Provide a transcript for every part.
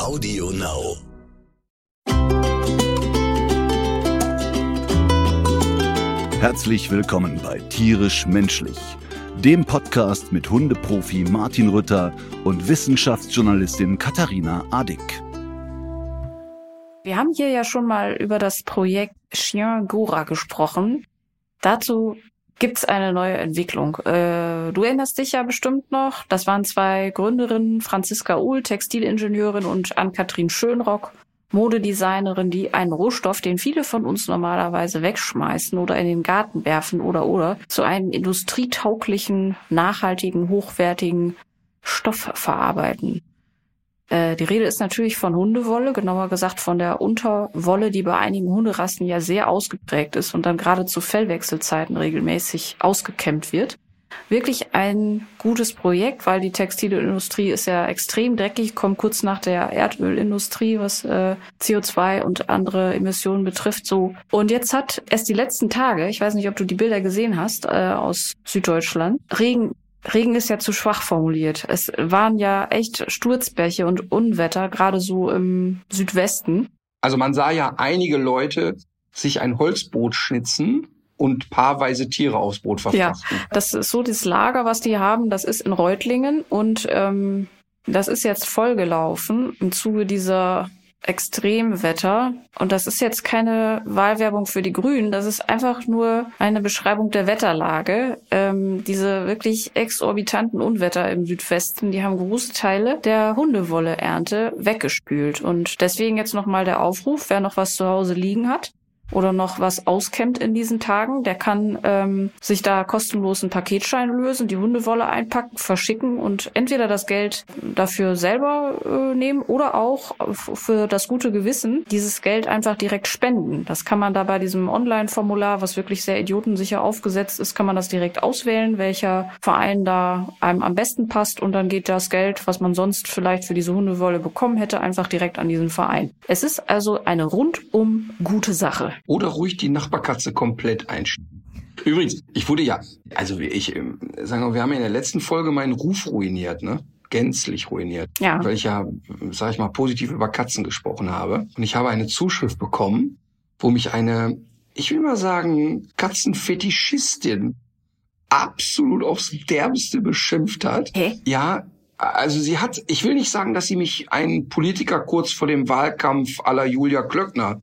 Audio Now. Herzlich willkommen bei Tierisch Menschlich, dem Podcast mit Hundeprofi Martin Rütter und Wissenschaftsjournalistin Katharina Adick. Wir haben hier ja schon mal über das Projekt Chien Gora gesprochen. Dazu gibt's eine neue Entwicklung. Äh, du erinnerst dich ja bestimmt noch. Das waren zwei Gründerinnen, Franziska Uhl, Textilingenieurin und Ann-Kathrin Schönrock, Modedesignerin, die einen Rohstoff, den viele von uns normalerweise wegschmeißen oder in den Garten werfen oder oder zu einem industrietauglichen, nachhaltigen, hochwertigen Stoff verarbeiten. Äh, die Rede ist natürlich von Hundewolle, genauer gesagt von der Unterwolle, die bei einigen Hunderassen ja sehr ausgeprägt ist und dann gerade zu Fellwechselzeiten regelmäßig ausgekämmt wird. Wirklich ein gutes Projekt, weil die Textilindustrie ist ja extrem dreckig, kommt kurz nach der Erdölindustrie, was äh, CO2 und andere Emissionen betrifft. So und jetzt hat erst die letzten Tage, ich weiß nicht, ob du die Bilder gesehen hast äh, aus Süddeutschland, Regen Regen ist ja zu schwach formuliert. Es waren ja echt Sturzbäche und Unwetter, gerade so im Südwesten. Also man sah ja einige Leute sich ein Holzboot schnitzen und paarweise Tiere aufs Boot verfrachten. Ja, das ist so das Lager, was die haben, das ist in Reutlingen und ähm, das ist jetzt vollgelaufen im Zuge dieser Extremwetter. Und das ist jetzt keine Wahlwerbung für die Grünen, das ist einfach nur eine Beschreibung der Wetterlage. Ähm, diese wirklich exorbitanten Unwetter im Südwesten, die haben große Teile der Hundewolleernte weggespült. Und deswegen jetzt nochmal der Aufruf, wer noch was zu Hause liegen hat, oder noch was auskämmt in diesen Tagen, der kann ähm, sich da kostenlos einen Paketschein lösen, die Hundewolle einpacken, verschicken und entweder das Geld dafür selber äh, nehmen oder auch für das gute Gewissen dieses Geld einfach direkt spenden. Das kann man da bei diesem Online-Formular, was wirklich sehr idiotensicher aufgesetzt ist, kann man das direkt auswählen, welcher Verein da einem am besten passt und dann geht das Geld, was man sonst vielleicht für diese Hundewolle bekommen hätte, einfach direkt an diesen Verein. Es ist also eine rundum gute Sache. Oder ruhig die Nachbarkatze komplett einschieben. Übrigens, ich wurde ja, also ich, ähm, sagen wir, wir haben ja in der letzten Folge meinen Ruf ruiniert, ne? Gänzlich ruiniert. Ja. Weil ich ja, sag ich mal, positiv über Katzen gesprochen habe. Und ich habe eine Zuschrift bekommen, wo mich eine, ich will mal sagen, Katzenfetischistin absolut aufs Derbste beschimpft hat. Hä? Ja, also sie hat, ich will nicht sagen, dass sie mich einen Politiker kurz vor dem Wahlkampf aller Julia Klöckner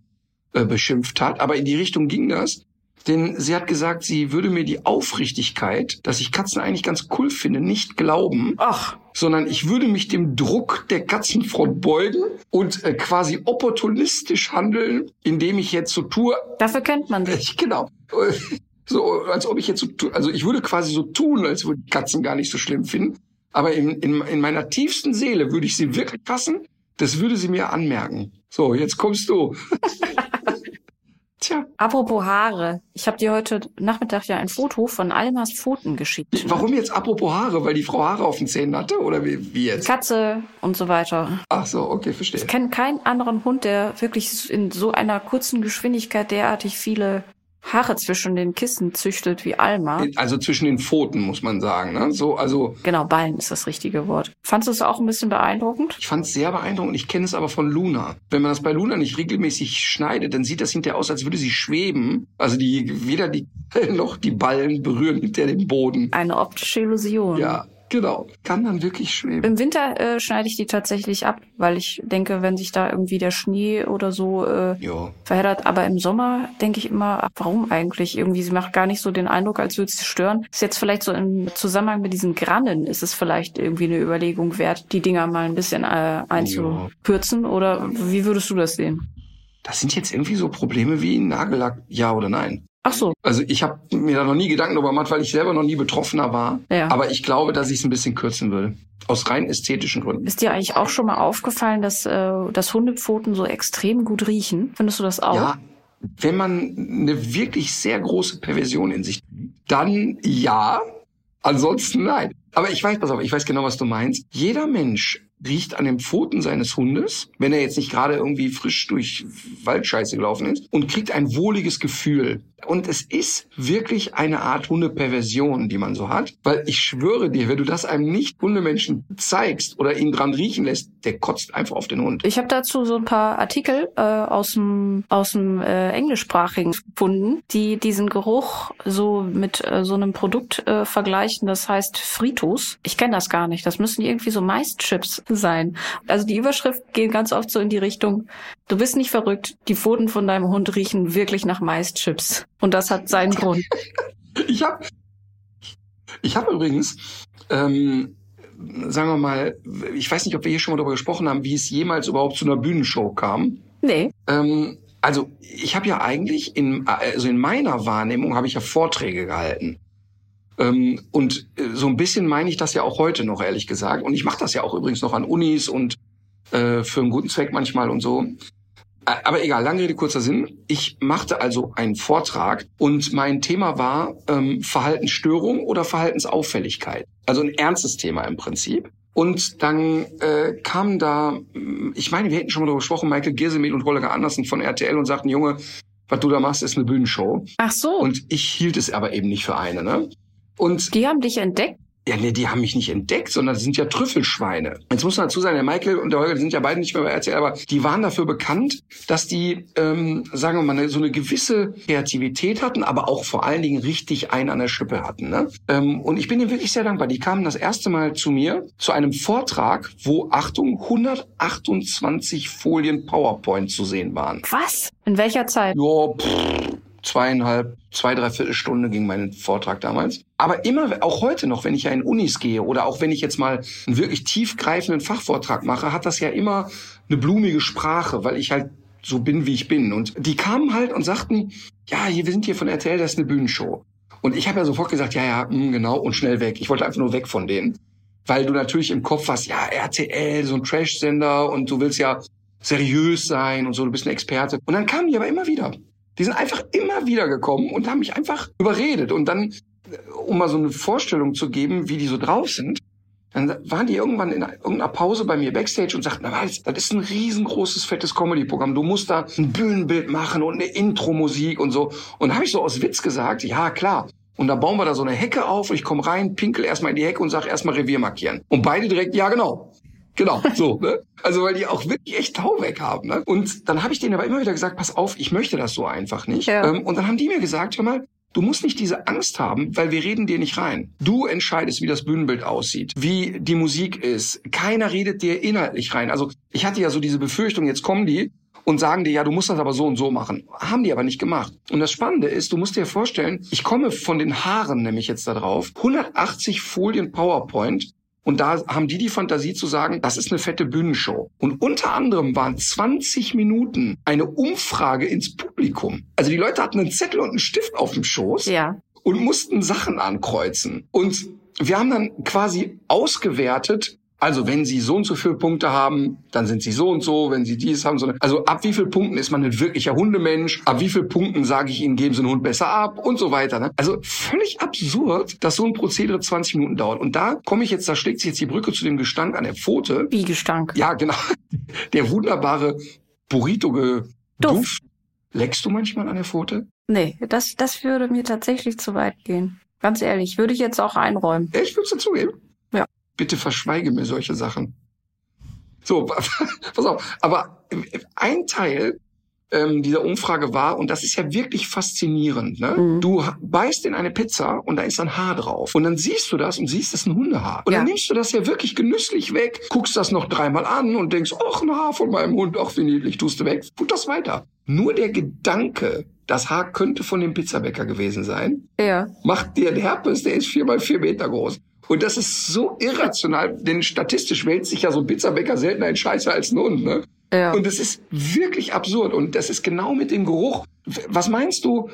äh, beschimpft hat, aber in die Richtung ging das. Denn sie hat gesagt, sie würde mir die Aufrichtigkeit, dass ich Katzen eigentlich ganz cool finde, nicht glauben. Ach. Sondern ich würde mich dem Druck der Katzenfront beugen und äh, quasi opportunistisch handeln, indem ich jetzt so tue. Dafür kennt man dich. Ich, genau. So, als ob ich jetzt so tue. Also ich würde quasi so tun, als würde ich Katzen gar nicht so schlimm finden. Aber in, in, in meiner tiefsten Seele würde ich sie wirklich fassen. Das würde sie mir anmerken. So, jetzt kommst du. Tja. Apropos Haare. Ich habe dir heute Nachmittag ja ein Foto von Almas Pfoten geschickt. Warum jetzt apropos Haare? Weil die Frau Haare auf den Zähnen hatte? Oder wie, wie jetzt? Katze und so weiter. Ach so, okay, verstehe. Ich kenne keinen anderen Hund, der wirklich in so einer kurzen Geschwindigkeit derartig viele Haare zwischen den Kissen züchtet wie Alma. Also zwischen den Pfoten, muss man sagen. Ne? So, also genau, Ballen ist das richtige Wort. Fandest du es auch ein bisschen beeindruckend? Ich fand es sehr beeindruckend. Ich kenne es aber von Luna. Wenn man das bei Luna nicht regelmäßig schneidet, dann sieht das hinterher aus, als würde sie schweben. Also die weder die noch die Ballen berühren hinter den Boden. Eine optische Illusion. Ja, Genau, kann dann wirklich schweben. Im Winter äh, schneide ich die tatsächlich ab, weil ich denke, wenn sich da irgendwie der Schnee oder so äh, verheddert. Aber im Sommer denke ich immer, ach, warum eigentlich? Irgendwie, sie macht gar nicht so den Eindruck, als würde sie stören. Ist jetzt vielleicht so im Zusammenhang mit diesen Grannen, ist es vielleicht irgendwie eine Überlegung wert, die Dinger mal ein bisschen äh, einzukürzen? Jo. Oder wie würdest du das sehen? Das sind jetzt irgendwie so Probleme wie Nagellack, ja oder nein. Ach so. Also ich habe mir da noch nie Gedanken darüber gemacht, weil ich selber noch nie Betroffener war. Ja. Aber ich glaube, dass ich es ein bisschen kürzen würde. Aus rein ästhetischen Gründen. Ist dir eigentlich auch schon mal aufgefallen, dass, äh, dass Hundepfoten so extrem gut riechen? Findest du das auch? Ja, wenn man eine wirklich sehr große Perversion in sich dann ja, ansonsten nein. Aber ich weiß, pass auf, ich weiß genau, was du meinst. Jeder Mensch riecht an den Pfoten seines Hundes, wenn er jetzt nicht gerade irgendwie frisch durch Waldscheiße gelaufen ist, und kriegt ein wohliges Gefühl. Und es ist wirklich eine Art Hundeperversion, die man so hat. Weil ich schwöre dir, wenn du das einem Nicht-Hundemenschen zeigst oder ihn dran riechen lässt, der kotzt einfach auf den Hund. Ich habe dazu so ein paar Artikel äh, aus dem aus dem äh, englischsprachigen gefunden, die diesen Geruch so mit äh, so einem Produkt äh, vergleichen. Das heißt Fritos. Ich kenne das gar nicht. Das müssen irgendwie so Maischips sein. Also die Überschrift geht ganz oft so in die Richtung: Du bist nicht verrückt. Die Pfoten von deinem Hund riechen wirklich nach Maischips. Und das hat seinen Grund. Ich habe ich hab übrigens, ähm, sagen wir mal, ich weiß nicht, ob wir hier schon mal darüber gesprochen haben, wie es jemals überhaupt zu einer Bühnenshow kam. Nee. Ähm, also ich habe ja eigentlich in, also in meiner Wahrnehmung habe ich ja Vorträge gehalten. Ähm, und äh, so ein bisschen meine ich das ja auch heute noch, ehrlich gesagt. Und ich mache das ja auch übrigens noch an Unis und äh, für einen guten Zweck manchmal und so. Aber egal, lange Rede, kurzer Sinn. Ich machte also einen Vortrag und mein Thema war ähm, Verhaltensstörung oder Verhaltensauffälligkeit. Also ein ernstes Thema im Prinzip. Und dann äh, kam da, ich meine, wir hätten schon mal darüber gesprochen, Michael Giersemel und Holger Andersen von RTL und sagten, Junge, was du da machst, ist eine Bühnenshow. Ach so. Und ich hielt es aber eben nicht für eine, ne? Und die haben dich entdeckt? Ja, nee, die haben mich nicht entdeckt, sondern sind ja Trüffelschweine. Jetzt muss man dazu sagen, der Michael und der Holger die sind ja beide nicht mehr bei RTL, aber die waren dafür bekannt, dass die, ähm, sagen wir mal, so eine gewisse Kreativität hatten, aber auch vor allen Dingen richtig einen an der Schippe hatten. Ne? Ähm, und ich bin ihnen wirklich sehr dankbar. Die kamen das erste Mal zu mir zu einem Vortrag, wo, Achtung, 128 Folien PowerPoint zu sehen waren. Was? In welcher Zeit? Ja, pff, zweieinhalb, zwei, dreiviertel Stunde ging mein Vortrag damals. Aber immer, auch heute noch, wenn ich ja in Unis gehe oder auch wenn ich jetzt mal einen wirklich tiefgreifenden Fachvortrag mache, hat das ja immer eine blumige Sprache, weil ich halt so bin, wie ich bin. Und die kamen halt und sagten, ja, hier, wir sind hier von RTL, das ist eine Bühnenshow. Und ich habe ja sofort gesagt, ja, ja, mh, hm, genau, und schnell weg. Ich wollte einfach nur weg von denen. Weil du natürlich im Kopf hast, ja, RTL, so ein Trash-Sender und du willst ja seriös sein und so, du bist ein Experte. Und dann kamen die aber immer wieder. Die sind einfach immer wieder gekommen und haben mich einfach überredet. Und dann, um mal so eine Vorstellung zu geben, wie die so drauf sind, dann waren die irgendwann in irgendeiner Pause bei mir Backstage und sagten, na, das ist ein riesengroßes, fettes Comedy-Programm. Du musst da ein Bühnenbild machen und eine Intro-Musik und so. Und habe ich so aus Witz gesagt, ja, klar. Und da bauen wir da so eine Hecke auf und ich komme rein, pinkel erstmal in die Hecke und sag erstmal Revier markieren. Und beide direkt, ja, genau. Genau, so. Ne? Also weil die auch wirklich echt Tau weg haben. Ne? Und dann habe ich denen aber immer wieder gesagt, pass auf, ich möchte das so einfach nicht. Ja. Ähm, und dann haben die mir gesagt, hör mal, Du musst nicht diese Angst haben, weil wir reden dir nicht rein. Du entscheidest, wie das Bühnenbild aussieht, wie die Musik ist. Keiner redet dir inhaltlich rein. Also ich hatte ja so diese Befürchtung, jetzt kommen die und sagen dir, ja, du musst das aber so und so machen. Haben die aber nicht gemacht. Und das Spannende ist, du musst dir vorstellen, ich komme von den Haaren nämlich jetzt da drauf. 180 Folien PowerPoint und da haben die die Fantasie zu sagen, das ist eine fette Bühnenshow. Und unter anderem waren 20 Minuten eine Umfrage ins Publikum. Also die Leute hatten einen Zettel und einen Stift auf dem Schoß ja. und mussten Sachen ankreuzen. Und wir haben dann quasi ausgewertet, also wenn Sie so und so viele Punkte haben, dann sind Sie so und so. Wenn Sie dies haben, so. Also ab wie viel Punkten ist man ein wirklicher Hundemensch? Ab wie viel Punkten sage ich Ihnen, geben Sie einen Hund besser ab und so weiter. Ne? Also völlig absurd, dass so ein Prozedere 20 Minuten dauert. Und da komme ich jetzt, da schlägt sich jetzt die Brücke zu dem Gestank an der Pfote. Wie Gestank? Ja, genau. Der wunderbare Burrito-Duft. Leckst du manchmal an der Pfote? Nee, das, das würde mir tatsächlich zu weit gehen. Ganz ehrlich, würde ich jetzt auch einräumen. Echt, würdest du zugeben? Bitte verschweige mir solche Sachen. So, pass auf. Aber ein Teil ähm, dieser Umfrage war, und das ist ja wirklich faszinierend, ne? Mhm. Du beißt in eine Pizza und da ist ein Haar drauf. Und dann siehst du das und siehst, das ist ein Hundehaar. Und ja. dann nimmst du das ja wirklich genüsslich weg, guckst das noch dreimal an und denkst, ach, ein Haar von meinem Hund, ach, wie niedlich, tust du weg, tut das weiter. Nur der Gedanke, das Haar könnte von dem Pizzabäcker gewesen sein, ja. macht dir Herpes, der ist vier mal vier Meter groß. Und das ist so irrational, denn statistisch wählt sich ja so ein Pizzabäcker seltener ein Scheiße als ein Hund. Ne? Ja. Und das ist wirklich absurd. Und das ist genau mit dem Geruch. Was meinst du?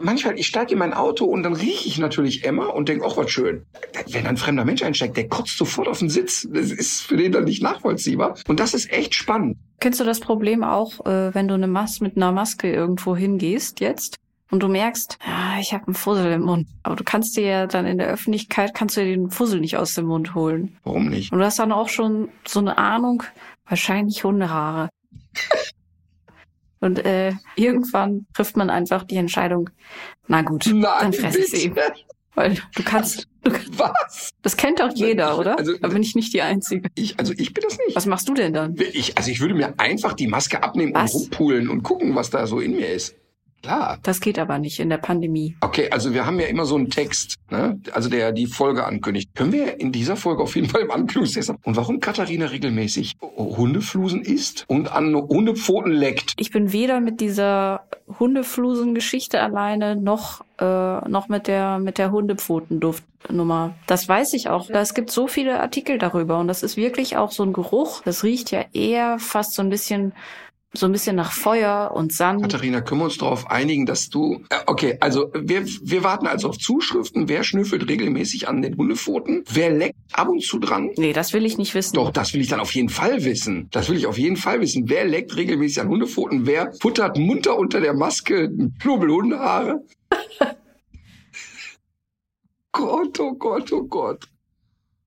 Manchmal, ich steige in mein Auto und dann rieche ich natürlich Emma und denke, ach, was schön. Wenn ein fremder Mensch einsteigt, der kotzt sofort auf den Sitz. Das ist für den dann nicht nachvollziehbar. Und das ist echt spannend. Kennst du das Problem auch, äh, wenn du eine Mas mit einer Maske irgendwo hingehst jetzt? Und du merkst, ja, ich habe einen Fussel im Mund. Aber du kannst dir ja dann in der Öffentlichkeit, kannst du dir den Fussel nicht aus dem Mund holen. Warum nicht? Und du hast dann auch schon so eine Ahnung, wahrscheinlich Hundehaare. Und äh, irgendwann trifft man einfach die Entscheidung, na gut, Nein, dann fresse ich sie. Weil du kannst, du kannst, Was? das kennt doch jeder, oder? Also- da bin ich nicht die Einzige. Ich, also ich bin das nicht. Was machst du denn dann? Ich, also ich würde mir einfach die Maske abnehmen Was? und rumpulen und gucken, was da so in mir ist. Klar. Das geht aber nicht in der Pandemie. Okay, also wir haben ja immer so einen Text, ne? also der die Folge ankündigt. Können wir in dieser Folge auf jeden Fall im Ankündigungstext haben. Und warum Katharina regelmäßig Hundeflusen isst und an Hundepfoten leckt. Ich bin weder mit dieser Hundeflusen-Geschichte alleine noch äh, noch mit der mit der Hundepfotenduftnummer. Das weiß ich auch. Es gibt so viele Artikel darüber und das ist wirklich auch so ein Geruch. Das riecht ja eher fast so ein bisschen so ein bisschen nach Feuer und Sand. Katharina, können wir uns darauf einigen, dass du... Äh, okay, also wir, wir warten also auf Zuschriften. Wer schnüffelt regelmäßig an den Hundepfoten? Wer leckt ab und zu dran? Nee, das will ich nicht wissen. Doch, das will ich dann auf jeden Fall wissen. Das will ich auf jeden Fall wissen. Wer leckt regelmäßig an Hundepfoten? Wer futtert munter unter der Maske Knubbelhundehaare? Gott, oh Gott, oh Gott.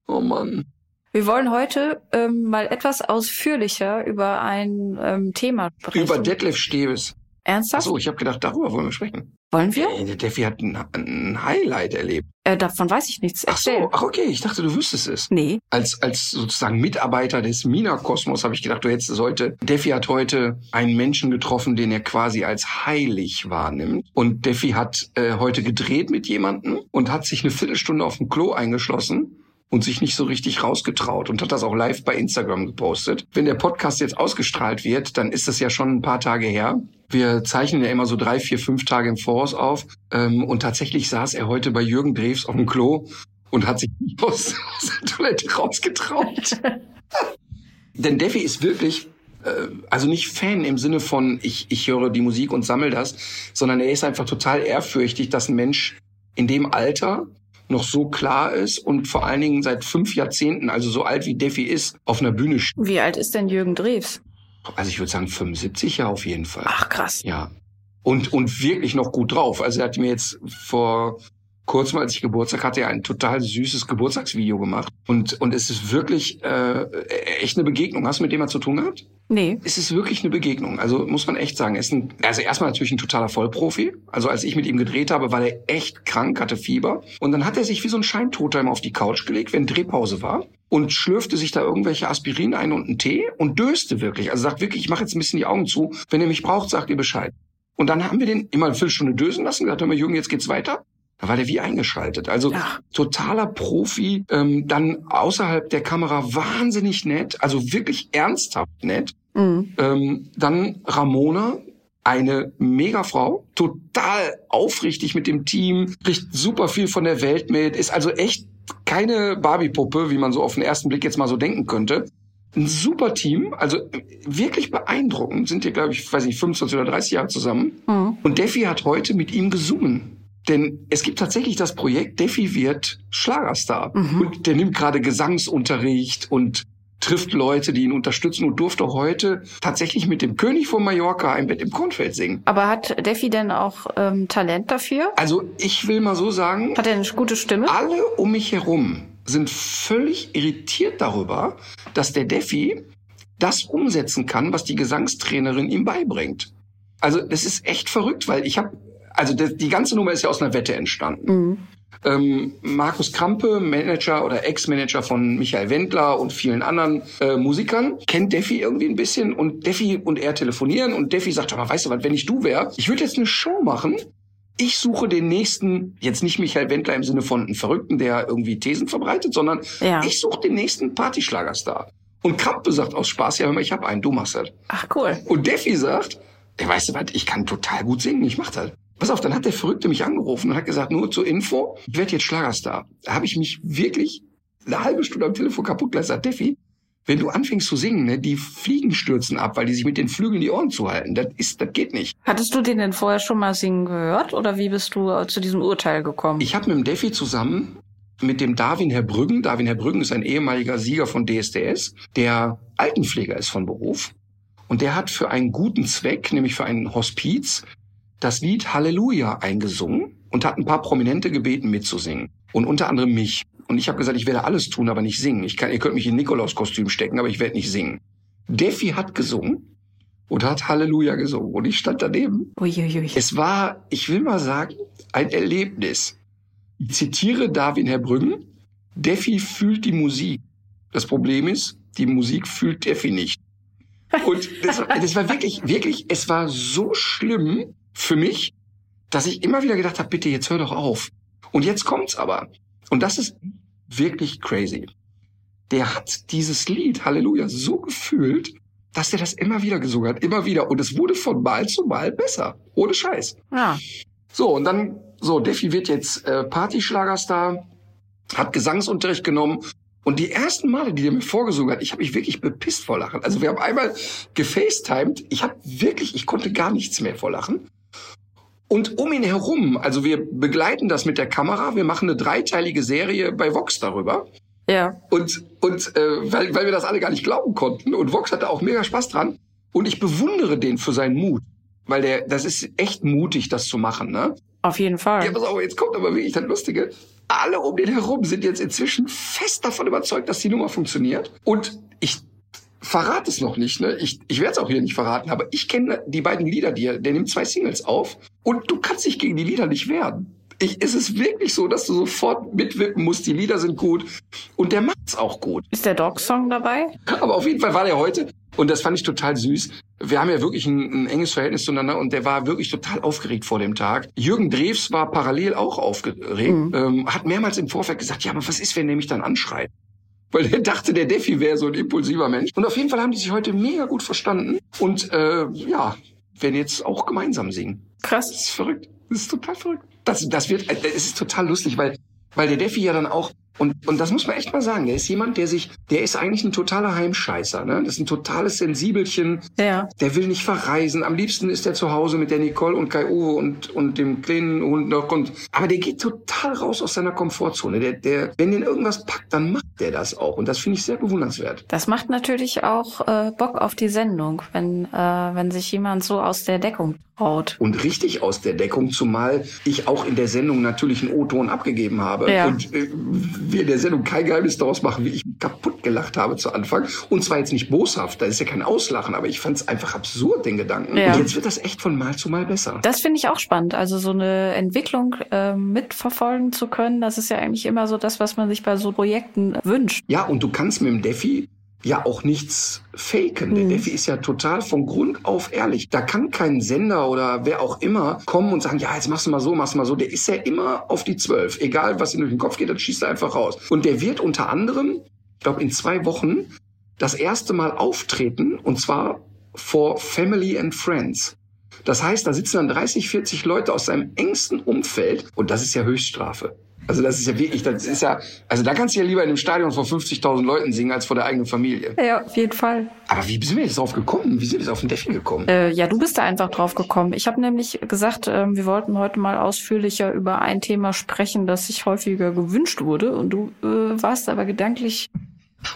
Oh Mann. Wir wollen heute ähm, mal etwas ausführlicher über ein ähm, Thema sprechen. Über Detlef Steves. Ernsthaft? Achso, ich habe gedacht, darüber wollen wir sprechen. Wollen wir? Äh, Der Defi hat ein, ein Highlight erlebt. Äh, davon weiß ich nichts. Ach so, ach okay, ich dachte, du wüsstest es. Nee. als, als sozusagen Mitarbeiter des Mina-Kosmos habe ich gedacht, du hättest es heute. Defi hat heute einen Menschen getroffen, den er quasi als heilig wahrnimmt. Und Defi hat äh, heute gedreht mit jemandem und hat sich eine Viertelstunde auf dem Klo eingeschlossen und sich nicht so richtig rausgetraut und hat das auch live bei Instagram gepostet. Wenn der Podcast jetzt ausgestrahlt wird, dann ist das ja schon ein paar Tage her. Wir zeichnen ja immer so drei, vier, fünf Tage im Voraus auf. Ähm, und tatsächlich saß er heute bei Jürgen Drews auf dem Klo und hat sich nicht aus, aus der Toilette rausgetraut. Denn Defi ist wirklich, äh, also nicht Fan im Sinne von, ich, ich höre die Musik und sammel das, sondern er ist einfach total ehrfürchtig, dass ein Mensch in dem Alter noch so klar ist und vor allen Dingen seit fünf Jahrzehnten, also so alt wie Defi ist, auf einer Bühne steht. Wie alt ist denn Jürgen Drews? Also ich würde sagen 75 ja auf jeden Fall. Ach krass. Ja. Und, und wirklich noch gut drauf. Also er hat mir jetzt vor kurzem, als ich Geburtstag hatte, ein total süßes Geburtstagsvideo gemacht. Und, und es ist wirklich äh, echt eine Begegnung. Hast du mit dem mal zu tun gehabt? Nee. Es ist wirklich eine Begegnung. Also muss man echt sagen. Er ist ein, also erstmal natürlich ein totaler Vollprofi. Also als ich mit ihm gedreht habe, war er echt krank, hatte Fieber. Und dann hat er sich wie so ein Scheintoter immer auf die Couch gelegt, wenn Drehpause war. Und schlürfte sich da irgendwelche Aspirin ein und einen Tee und döste wirklich. Also sagt wirklich, ich mache jetzt ein bisschen die Augen zu. Wenn ihr mich braucht, sagt ihr Bescheid. Und dann haben wir den immer eine Viertelstunde dösen lassen, gesagt, hör mal, Jürgen, jetzt geht's weiter. Da war der wie eingeschaltet. Also Ach. totaler Profi, ähm, dann außerhalb der Kamera wahnsinnig nett, also wirklich ernsthaft nett. Mhm. Ähm, dann Ramona, eine Megafrau, total aufrichtig mit dem Team, kriegt super viel von der Welt mit, ist also echt keine Barbie-Puppe, wie man so auf den ersten Blick jetzt mal so denken könnte. Ein super Team, also wirklich beeindruckend, sind hier, glaube ich, weiß nicht, 25 oder 30 Jahre zusammen. Mhm. Und Defi hat heute mit ihm gesungen. Denn es gibt tatsächlich das Projekt, Defi wird Schlagerstar. Mhm. Und der nimmt gerade Gesangsunterricht und trifft Leute, die ihn unterstützen und durfte heute tatsächlich mit dem König von Mallorca ein Bett im Kornfeld singen. Aber hat Defi denn auch ähm, Talent dafür? Also ich will mal so sagen, Hat er eine gute Stimme? alle um mich herum sind völlig irritiert darüber, dass der Defi das umsetzen kann, was die Gesangstrainerin ihm beibringt. Also das ist echt verrückt, weil ich habe, also das, die ganze Nummer ist ja aus einer Wette entstanden. Mhm. Ähm, Markus Krampe, Manager oder Ex-Manager von Michael Wendler und vielen anderen äh, Musikern, kennt Defi irgendwie ein bisschen und Defi und er telefonieren und Defi sagt, aber weißt du was, wenn ich du wär, ich würde jetzt eine Show machen. Ich suche den nächsten, jetzt nicht Michael Wendler im Sinne von einem Verrückten, der irgendwie Thesen verbreitet, sondern Ja. ich suche den nächsten Partyschlagerstar. Und Krampe sagt aus Spaß, ja, hör mal, ich habe einen, du machst das. Ach cool. Und Defi sagt, ey, weißt du was, ich kann total gut singen, ich mach das. Pass auf, dann hat der Verrückte mich angerufen und hat gesagt, nur zur Info, ich werde jetzt Schlagerstar. Da habe ich mich wirklich eine halbe Stunde am Telefon kaputt gelassen. Sagt, Defi, wenn du anfängst zu singen, ne, die Fliegen stürzen ab, weil die sich mit den Flügeln die Ohren zuhalten. Das ist, das geht nicht. Hattest du den denn vorher schon mal singen gehört oder wie bist du äh, zu diesem Urteil gekommen? Ich habe mit dem Defi zusammen mit dem Darwin Herbrüggen, Darwin Herbrüggen ist ein ehemaliger Sieger von DSDS, der Altenpfleger ist von Beruf. Und der hat für einen guten Zweck, nämlich für einen Hospiz, das Lied Halleluja eingesungen und hat ein paar Prominente gebeten mitzusingen. Und unter anderem mich. Und ich habe gesagt, ich werde alles tun, aber nicht singen. Ich kann, ihr könnt mich in Nikolaus-Kostüm stecken, aber ich werde nicht singen. Defi hat gesungen und hat Halleluja gesungen. Und ich stand daneben. Uiuiui. Es war, ich will mal sagen, ein Erlebnis. Ich zitiere Darwin Herr Brüggen. Defi fühlt die Musik. Das Problem ist, die Musik fühlt Defi nicht. Und das, das war wirklich, wirklich, es war so schlimm für mich, dass ich immer wieder gedacht habe, bitte, jetzt hör doch auf. Und jetzt kommt's aber. Und das ist wirklich crazy. Der hat dieses Lied, Halleluja, so gefühlt, dass er das immer wieder gesungen hat, immer wieder. Und es wurde von Mal zu Mal besser. Ohne Scheiß. Ja. So, und dann, so, Defi wird jetzt äh, Partyschlagerstar, hat Gesangsunterricht genommen. Und die ersten Male, die der mir vorgesungen hat, ich habe mich wirklich bepisst vor Lachen. Also wir haben einmal gefacetimed. Ich habe wirklich, ich konnte gar nichts mehr vor Lachen. Und um ihn herum, also wir begleiten das mit der Kamera, wir machen eine dreiteilige Serie bei Vox darüber. Ja. Und, und äh, weil, weil wir das alle gar nicht glauben konnten. Und Vox hatte auch mega Spaß dran. Und ich bewundere den für seinen Mut. Weil der, das ist echt mutig, das zu machen, ne? Auf jeden Fall. Ja, pass auf, jetzt kommt aber wirklich das Lustige. Alle um den herum sind jetzt inzwischen fest davon überzeugt, dass die Nummer funktioniert. Und ich verrate es noch nicht, ne? Ich, ich werde es auch hier nicht verraten, aber ich kenne die beiden Lieder, die er, der nimmt zwei Singles auf und du kannst dich gegen die Lieder nicht wehren. Ich, ist es wirklich so, dass du sofort mitwippen musst, die Lieder sind gut und der macht's auch gut. Ist der Dog-Song dabei? Aber auf jeden Fall war der heute und das fand ich total süß. Wir haben ja wirklich ein, ein enges Verhältnis zueinander und der war wirklich total aufgeregt vor dem Tag. Jürgen Drews war parallel auch aufgeregt, Mhm. ähm, hat mehrmals im Vorfeld gesagt, ja, aber was ist, wenn der mich dann anschreit? Weil er dachte, der Defi wäre so ein impulsiver Mensch. Und auf jeden Fall haben die sich heute mega gut verstanden und äh, ja, werden jetzt auch gemeinsam singen. Das Krass. ist verrückt. Das ist total verrückt. Das, das wird, äh, das ist total lustig, weil, weil der Defi ja dann auch, und, und das muss man echt mal sagen, der ist jemand, der sich, der ist eigentlich ein totaler Heimscheißer, ne? Das ist ein totales Sensibelchen. Ja. Der will nicht verreisen. Am liebsten ist er zu Hause mit der Nicole und Kai Uwe und, und dem kleinen Hund noch. Und, aber der geht total raus aus seiner Komfortzone. Der, der, wenn den irgendwas packt, dann macht der das auch. Und das finde ich sehr bewundernswert. Das macht natürlich auch äh, Bock auf die Sendung, wenn, äh, wenn sich jemand so aus der Deckung traut. Und richtig aus der Deckung, zumal ich auch in der Sendung natürlich einen O-Ton abgegeben habe. Ja. Und äh, wir in der Sendung kein Geheimnis daraus machen, wie ich mich kaputt gelacht habe zu Anfang. Und zwar jetzt nicht boshaft, da ist ja kein Auslachen, aber ich fand es einfach absurd, den Gedanken. Ja. Und jetzt wird das echt von Mal zu Mal besser. Das finde ich auch spannend. Also so eine Entwicklung äh, mitverfolgen zu können, das ist ja eigentlich immer so das, was man sich bei so Projekten wünscht. Ja, und du kannst mit dem Defi ja auch nichts faken. Der Mhm. Defi ist ja total von Grund auf ehrlich. Da kann kein Sender oder wer auch immer kommen und sagen, ja, jetzt machst du mal so, machst du mal so. Der ist ja immer auf die Zwölf. Egal, was ihm durch den Kopf geht, dann schießt er einfach raus. Und der wird unter anderem, ich glaube, in zwei Wochen das erste Mal auftreten und zwar vor Family and Friends. Das heißt, da sitzen dann 30, 40 Leute aus seinem engsten Umfeld und das ist ja Höchststrafe. Also das ist ja wirklich, das ist ja, also da kannst du ja lieber in einem Stadion vor 50.000 Leuten singen als vor der eigenen Familie. Ja, auf jeden Fall. Aber wie sind wir jetzt drauf gekommen? Wie sind wir jetzt auf den Defi gekommen? Äh, ja, du bist da einfach drauf gekommen. Ich habe nämlich gesagt, ähm, wir wollten heute mal ausführlicher über ein Thema sprechen, das sich häufiger gewünscht wurde. Und du äh, warst aber gedanklich,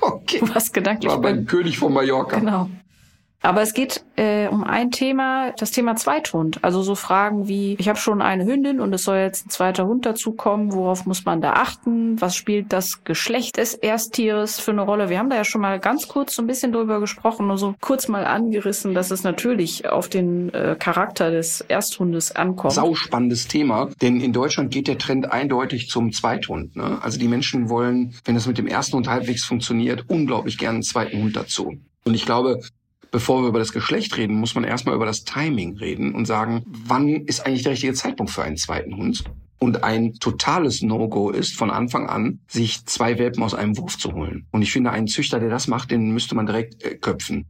Okay. du warst gedanklich War beim König von Mallorca. Genau. Aber es geht äh, um ein Thema, das Thema Zweithund. Also so Fragen wie, ich habe schon eine Hündin und es soll jetzt ein zweiter Hund dazukommen. Worauf muss man da achten? Was spielt das Geschlecht des Ersttieres für eine Rolle? Wir haben da ja schon mal ganz kurz so ein bisschen drüber gesprochen, nur so kurz mal angerissen, dass es natürlich auf den äh, Charakter des Ersthundes ankommt. Sauspannendes Thema, denn in Deutschland geht der Trend eindeutig zum Zweithund. Ne? Also die Menschen wollen, wenn das mit dem ersten Hund halbwegs funktioniert, unglaublich gerne einen zweiten Hund dazu. Und ich glaube, bevor wir über das Geschlecht reden, muss man erstmal über das Timing reden und sagen, wann ist eigentlich der richtige Zeitpunkt für einen zweiten Hund? Und ein totales No-Go ist von Anfang an, sich zwei Welpen aus einem Wurf zu holen. Und ich finde, einen Züchter, der das macht, den müsste man direkt äh, köpfen.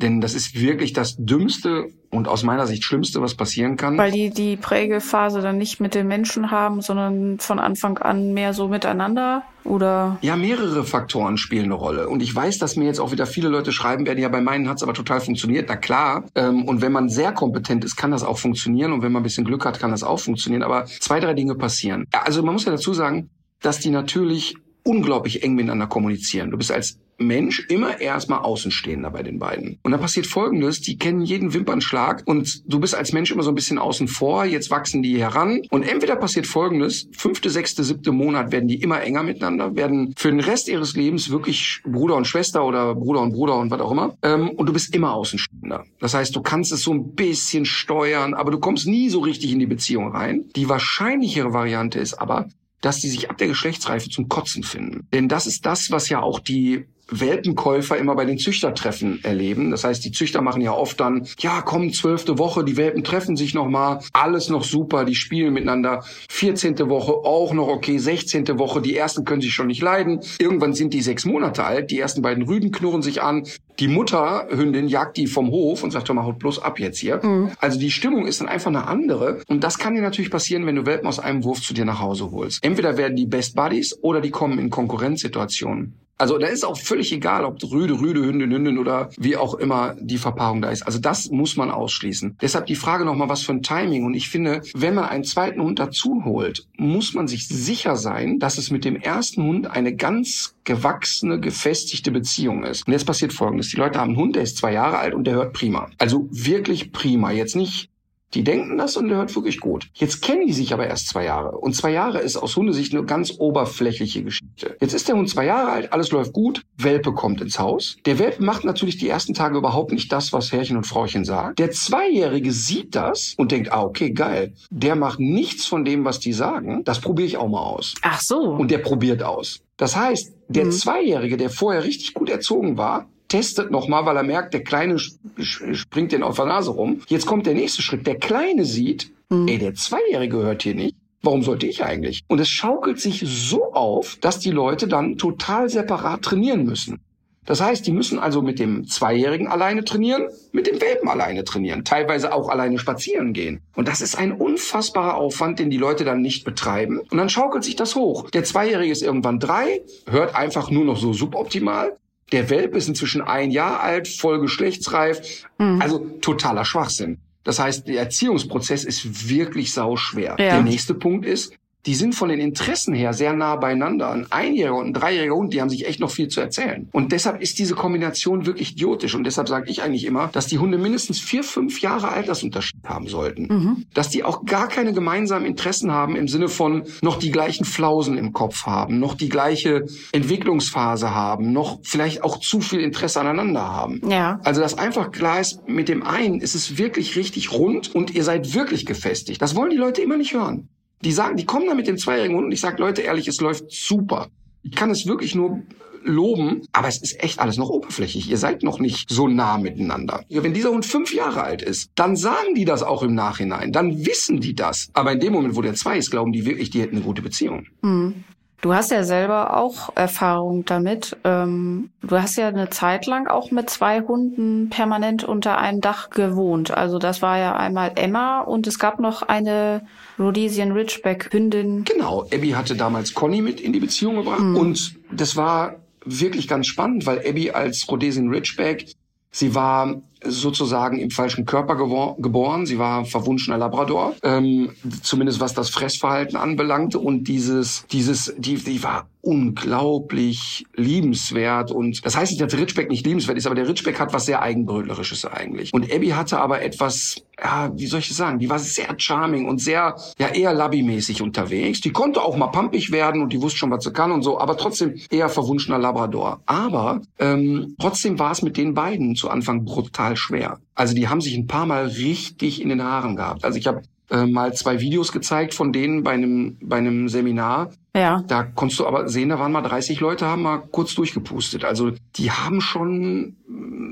Denn das ist wirklich das Dümmste und aus meiner Sicht Schlimmste, was passieren kann. Weil die die Prägephase dann nicht mit den Menschen haben, sondern von Anfang an mehr so miteinander oder Ja, mehrere Faktoren spielen eine Rolle. Und ich weiß, dass mir jetzt auch wieder viele Leute schreiben werden, ja, bei meinen hat's aber total funktioniert. Na klar. Ähm, und wenn man sehr kompetent ist, kann das auch funktionieren. Und wenn man ein bisschen Glück hat, kann das auch funktionieren. Aber zwei, drei Dinge passieren. Ja, Also man muss ja dazu sagen, dass die natürlich unglaublich eng miteinander kommunizieren. Du bist als Mensch immer erstmal Außenstehender bei den beiden. Und dann passiert Folgendes, die kennen jeden Wimpernschlag und du bist als Mensch immer so ein bisschen außen vor, jetzt wachsen die heran und entweder passiert Folgendes, fünfte, sechste, siebte Monat werden die immer enger miteinander, werden für den Rest ihres Lebens wirklich Bruder und Schwester oder Bruder und Bruder und was auch immer ähm, und du bist immer Außenstehender. Das heißt, du kannst es so ein bisschen steuern, aber du kommst nie so richtig in die Beziehung rein. Die wahrscheinlichere Variante ist aber, dass die sich ab der Geschlechtsreife zum Kotzen finden. Denn das ist das, was ja auch die Welpenkäufer immer bei den Züchtertreffen erleben. Das heißt, die Züchter machen ja oft dann, ja, komm, zwölfte Woche, die Welpen treffen sich nochmal, alles noch super, die spielen miteinander. Vierzehnte Woche auch noch okay, sechzehnte Woche, die ersten können sich schon nicht leiden. Irgendwann sind die sechs Monate alt, die ersten beiden Rüden knurren sich an. Die Mutterhündin jagt die vom Hof und sagt, doch mal, haut bloß ab jetzt hier. Mhm. Also die Stimmung ist dann einfach eine andere. Und das kann dir natürlich passieren, wenn du Welpen aus einem Wurf zu dir nach Hause holst. Entweder werden die Best Buddies oder die kommen in Konkurrenzsituationen. Also da ist auch völlig egal, ob Rüde, Rüde, Hündin, Hündin oder wie auch immer die Verpaarung da ist. Also das muss man ausschließen. Deshalb die Frage nochmal, was für ein Timing. Und ich finde, wenn man einen zweiten Hund dazu holt, muss man sich sicher sein, dass es mit dem ersten Hund eine ganz gewachsene, gefestigte Beziehung ist. Und jetzt passiert Folgendes. Die Leute haben einen Hund, der ist zwei Jahre alt und der hört prima. Also wirklich prima. Jetzt nicht die denken das und der hört wirklich gut. Jetzt kennen die sich aber erst zwei Jahre. Und zwei Jahre ist aus Hundesicht eine ganz oberflächliche Geschichte. Jetzt ist der Hund zwei Jahre alt, alles läuft gut, Welpe kommt ins Haus. Der Welpe macht natürlich die ersten Tage überhaupt nicht das, was Herrchen und Frauchen sagt. Der Zweijährige sieht das und denkt, ah, okay, geil. Der macht nichts von dem, was die sagen. Das probiere ich auch mal aus. Ach so. Und der probiert aus. Das heißt, der mhm. Zweijährige, der vorher richtig gut erzogen war, testet nochmal, weil er merkt, der Kleine springt den auf der Nase rum. Jetzt kommt der nächste Schritt. Der Kleine sieht, mhm. ey, der Zweijährige hört hier nicht. Warum sollte ich eigentlich? Und es schaukelt sich so auf, dass die Leute dann total separat trainieren müssen. Das heißt, die müssen also mit dem Zweijährigen alleine trainieren, mit dem Welpen alleine trainieren, teilweise auch alleine spazieren gehen. Und das ist ein unfassbarer Aufwand, den die Leute dann nicht betreiben. Und dann schaukelt sich das hoch. Der Zweijährige ist irgendwann drei, hört einfach nur noch so suboptimal. Der Welpe ist inzwischen ein Jahr alt, voll geschlechtsreif. Mhm. Also totaler Schwachsinn. Das heißt, der Erziehungsprozess ist wirklich sauschwer. Ja. Der nächste Punkt ist, die sind von den Interessen her sehr nah beieinander. Ein Einjähriger und ein Dreijähriger Hund, die haben sich echt noch viel zu erzählen. Und deshalb ist diese Kombination wirklich idiotisch. Und deshalb sage ich eigentlich immer, dass die Hunde mindestens vier, fünf Jahre Altersunterschied haben sollten. Mhm. Dass die auch gar keine gemeinsamen Interessen haben im Sinne von noch die gleichen Flausen im Kopf haben, noch die gleiche Entwicklungsphase haben, noch vielleicht auch zu viel Interesse aneinander haben. Ja. Also dass einfach klar ist, mit dem einen ist es wirklich richtig rund und ihr seid wirklich gefestigt. Das wollen die Leute immer nicht hören. Die sagen, die kommen da mit dem zweijährigen Hund und ich sage, Leute, ehrlich, es läuft super. Ich kann es wirklich nur loben, aber es ist echt alles noch oberflächlich. Ihr seid noch nicht so nah miteinander. Wenn dieser Hund fünf Jahre alt ist, dann sagen die das auch im Nachhinein. Dann wissen die das. Aber in dem Moment, wo der zwei ist, glauben die wirklich, die hätten eine gute Beziehung. Hm. Du hast ja selber auch Erfahrung damit. Ähm, du hast ja eine Zeit lang auch mit zwei Hunden permanent unter einem Dach gewohnt. Also das war ja einmal Emma und es gab noch eine Rhodesian Ridgeback Hündin. Genau, Abby hatte damals Conny mit in die Beziehung gebracht mhm. und das war wirklich ganz spannend, weil Abby als Rhodesian Ridgeback Sie war sozusagen im falschen Körper geboren. Sie war verwunschener Labrador, ähm, zumindest was das Fressverhalten anbelangte. Und dieses, dieses, die, die war unglaublich liebenswert. Und das heißt nicht, dass Ritschbeck nicht liebenswert ist, aber der Ritschbeck hat was sehr Eigenbrötlerisches eigentlich. Und Abby hatte aber etwas, ja, wie soll ich das sagen? Die war sehr charming und sehr, ja, eher labby-mäßig unterwegs. Die konnte auch mal pumpig werden und die wusste schon, was sie kann und so, aber trotzdem eher verwunschener Labrador. Aber ähm, trotzdem war es mit den beiden zu Anfang brutal schwer. Also die haben sich ein paar Mal richtig in den Haaren gehabt. Also ich habe äh, mal zwei Videos gezeigt von denen bei einem, bei einem Seminar. Ja. Da konntest du aber sehen, da waren mal 30 Leute, haben mal kurz durchgepustet. Also die haben schon,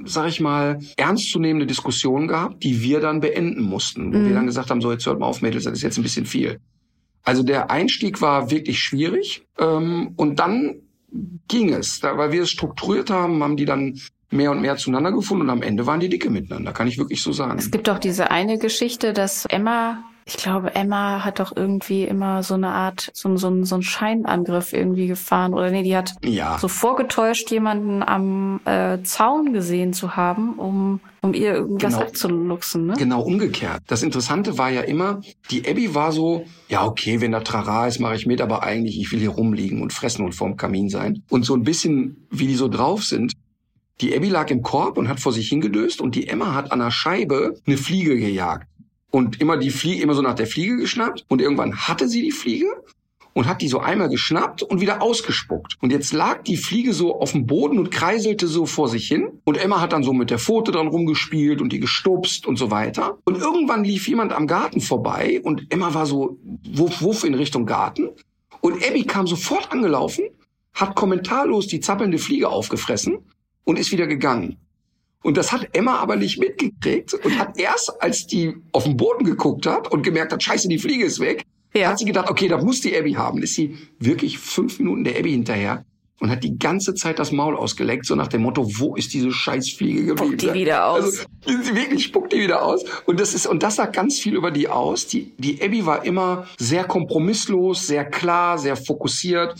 sag ich mal, ernstzunehmende Diskussionen gehabt, die wir dann beenden mussten. Wo mhm. wir dann gesagt haben, so jetzt hört mal auf, Mädels, das ist jetzt ein bisschen viel. Also der Einstieg war wirklich schwierig. Ähm, und dann ging es. Da, weil wir es strukturiert haben, haben die dann mehr und mehr zueinander gefunden und am Ende waren die dicke miteinander, kann ich wirklich so sagen. Es gibt auch diese eine Geschichte, dass Emma Ich glaube, Emma hat doch irgendwie immer so eine Art, so, so, so einen Scheinangriff irgendwie gefahren. Oder nee, die hat Ja. so vorgetäuscht, jemanden am äh, Zaun gesehen zu haben, um, um ihr irgendwas Genau. abzuluxen. Ne? Genau umgekehrt. Das Interessante war ja immer, die Abby war so, ja okay, wenn da Trara ist, mache ich mit, aber eigentlich, ich will hier rumliegen und fressen und vorm Kamin sein. Und so ein bisschen, wie die so drauf sind. Die Abby lag im Korb und hat vor sich hingedöst und die Emma hat an der Scheibe eine Fliege gejagt. Und immer die Fliege, immer so nach der Fliege geschnappt. Und irgendwann hatte sie die Fliege und hat die so einmal geschnappt und wieder ausgespuckt. Und jetzt lag die Fliege so auf dem Boden und kreiselte so vor sich hin. Und Emma hat dann so mit der Pfote dran rumgespielt und die gestupst und so weiter. Und irgendwann lief jemand am Garten vorbei und Emma war so wuff, wuff in Richtung Garten. Und Abby kam sofort angelaufen, hat kommentarlos die zappelnde Fliege aufgefressen und ist wieder gegangen. Und das hat Emma aber nicht mitgekriegt und hat erst, als die auf den Boden geguckt hat und gemerkt hat, scheiße, die Fliege ist weg, Ja. hat sie gedacht, okay, da muss die Abby haben. Ist sie wirklich fünf Minuten der Abby hinterher und hat die ganze Zeit das Maul ausgeleckt, so nach dem Motto, wo ist diese Scheißfliege geblieben? Spuckt die wieder aus. Also, wirklich spuckt die wieder aus. Und das ist, und das sagt ganz viel über die aus. Die, die Abby war immer sehr kompromisslos, sehr klar, sehr fokussiert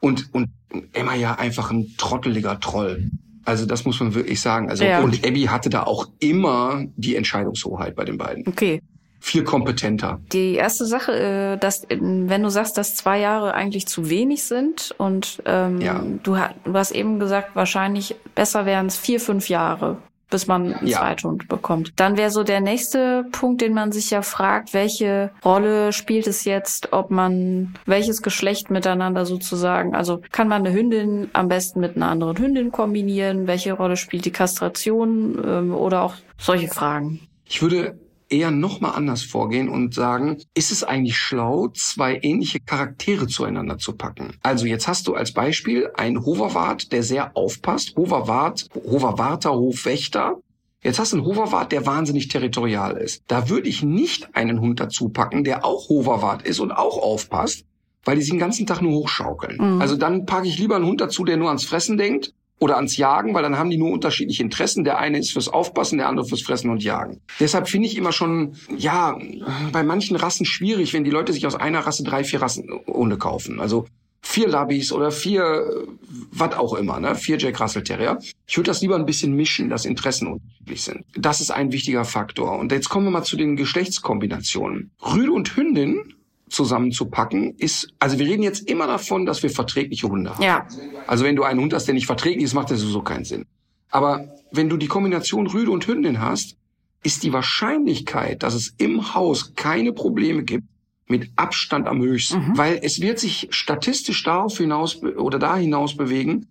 und, und Emma ja einfach ein trotteliger Troll. Also das muss man wirklich sagen. Also Ja. und Abby hatte da auch immer die Entscheidungshoheit bei den beiden. Okay. Viel kompetenter. Die erste Sache, äh, dass wenn du sagst, dass zwei Jahre eigentlich zu wenig sind und ähm, Ja. du, du hast eben gesagt, wahrscheinlich besser wären es vier, fünf Jahre, bis man einen Ja. Zweithund bekommt. Dann wäre so der nächste Punkt, den man sich ja fragt, welche Rolle spielt es jetzt, ob man welches Geschlecht miteinander sozusagen, also kann man eine Hündin am besten mit einer anderen Hündin kombinieren, welche Rolle spielt die Kastration ähm, oder auch solche Fragen. Ich würde eher noch mal anders vorgehen und sagen, ist es eigentlich schlau, zwei ähnliche Charaktere zueinander zu packen? Also jetzt hast du als Beispiel einen Hoverwart, der sehr aufpasst. Hoverwart, Hoverwarter, Hofwächter. Jetzt hast du einen Hoverwart, der wahnsinnig territorial ist. Da würde ich nicht einen Hund dazu packen, der auch Hoverwart ist und auch aufpasst, weil die sich den ganzen Tag nur hochschaukeln. Mhm. Also dann packe ich lieber einen Hund dazu, der nur ans Fressen denkt oder ans Jagen, weil dann haben die nur unterschiedliche Interessen. Der eine ist fürs Aufpassen, der andere fürs Fressen und Jagen. Deshalb finde ich immer schon, ja, bei manchen Rassen schwierig, wenn die Leute sich aus einer Rasse drei, vier Rassen Hunde kaufen. Also vier Labbies oder vier, was auch immer, ne? Vier Jack Russell Terrier. Ich würde das lieber ein bisschen mischen, dass Interessen unterschiedlich sind. Das ist ein wichtiger Faktor. Und jetzt kommen wir mal zu den Geschlechtskombinationen. Rüde und Hündin zusammenzupacken ist, also wir reden jetzt immer davon, dass wir verträgliche Hunde haben. Ja, Also wenn du einen Hund hast, der nicht verträglich ist, macht das sowieso keinen Sinn. Aber wenn du die Kombination Rüde und Hündin hast, ist die Wahrscheinlichkeit, dass es im Haus keine Probleme gibt, mit Abstand am höchsten. Mhm. Weil es wird sich statistisch darauf hinaus oder da hinaus bewegen,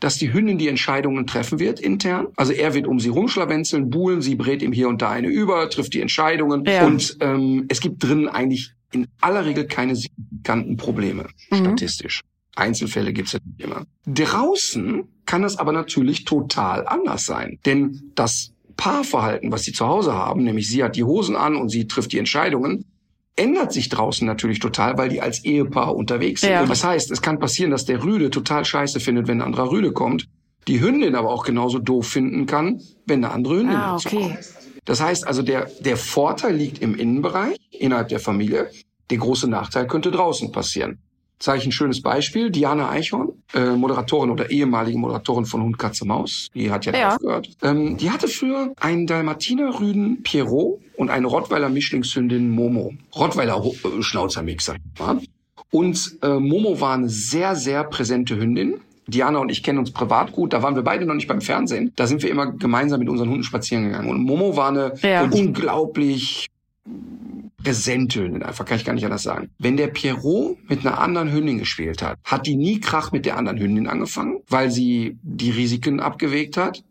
dass die Hündin die Entscheidungen treffen wird intern. Also er wird um sie rumschlawenzeln, buhlen, sie brät ihm hier und da eine über, trifft die Entscheidungen. Ja. Und ähm, es gibt drinnen eigentlich in aller Regel keine signifikanten Probleme, Mhm. statistisch. Einzelfälle gibt's ja nicht immer. Draußen kann es aber natürlich total anders sein. Denn das Paarverhalten, was sie zu Hause haben, nämlich sie hat die Hosen an und sie trifft die Entscheidungen, ändert sich draußen natürlich total, weil die als Ehepaar unterwegs sind. Ja. Und das heißt, es kann passieren, dass der Rüde total scheiße findet, wenn ein anderer Rüde kommt, die Hündin aber auch genauso doof finden kann, wenn eine andere Hündin Ah, okay. kommt. Das heißt also, der, der Vorteil liegt im Innenbereich, innerhalb der Familie. Der große Nachteil könnte draußen passieren. Zeige ich ein schönes Beispiel. Diana Eichhorn, äh, Moderatorin oder ehemalige Moderatorin von Hund, Katze, Maus, die hat ja, Ja. aufgehört. Ähm, die hatte früher einen Dalmatiner-Rüden Pierrot und eine Rottweiler-Mischlingshündin Momo. Rottweiler-Schnauzermix, sag ich mal. Und äh, Momo war eine sehr, sehr präsente Hündin. Diana und ich kennen uns privat gut. Da waren wir beide noch nicht beim Fernsehen. Da sind wir immer gemeinsam mit unseren Hunden spazieren gegangen. Und Momo war eine Ja. unglaublich präsente Hündin, einfach kann ich gar nicht anders sagen. Wenn der Pierrot mit einer anderen Hündin gespielt hat, hat die nie Krach mit der anderen Hündin angefangen, weil sie die Risiken abgewegt hat.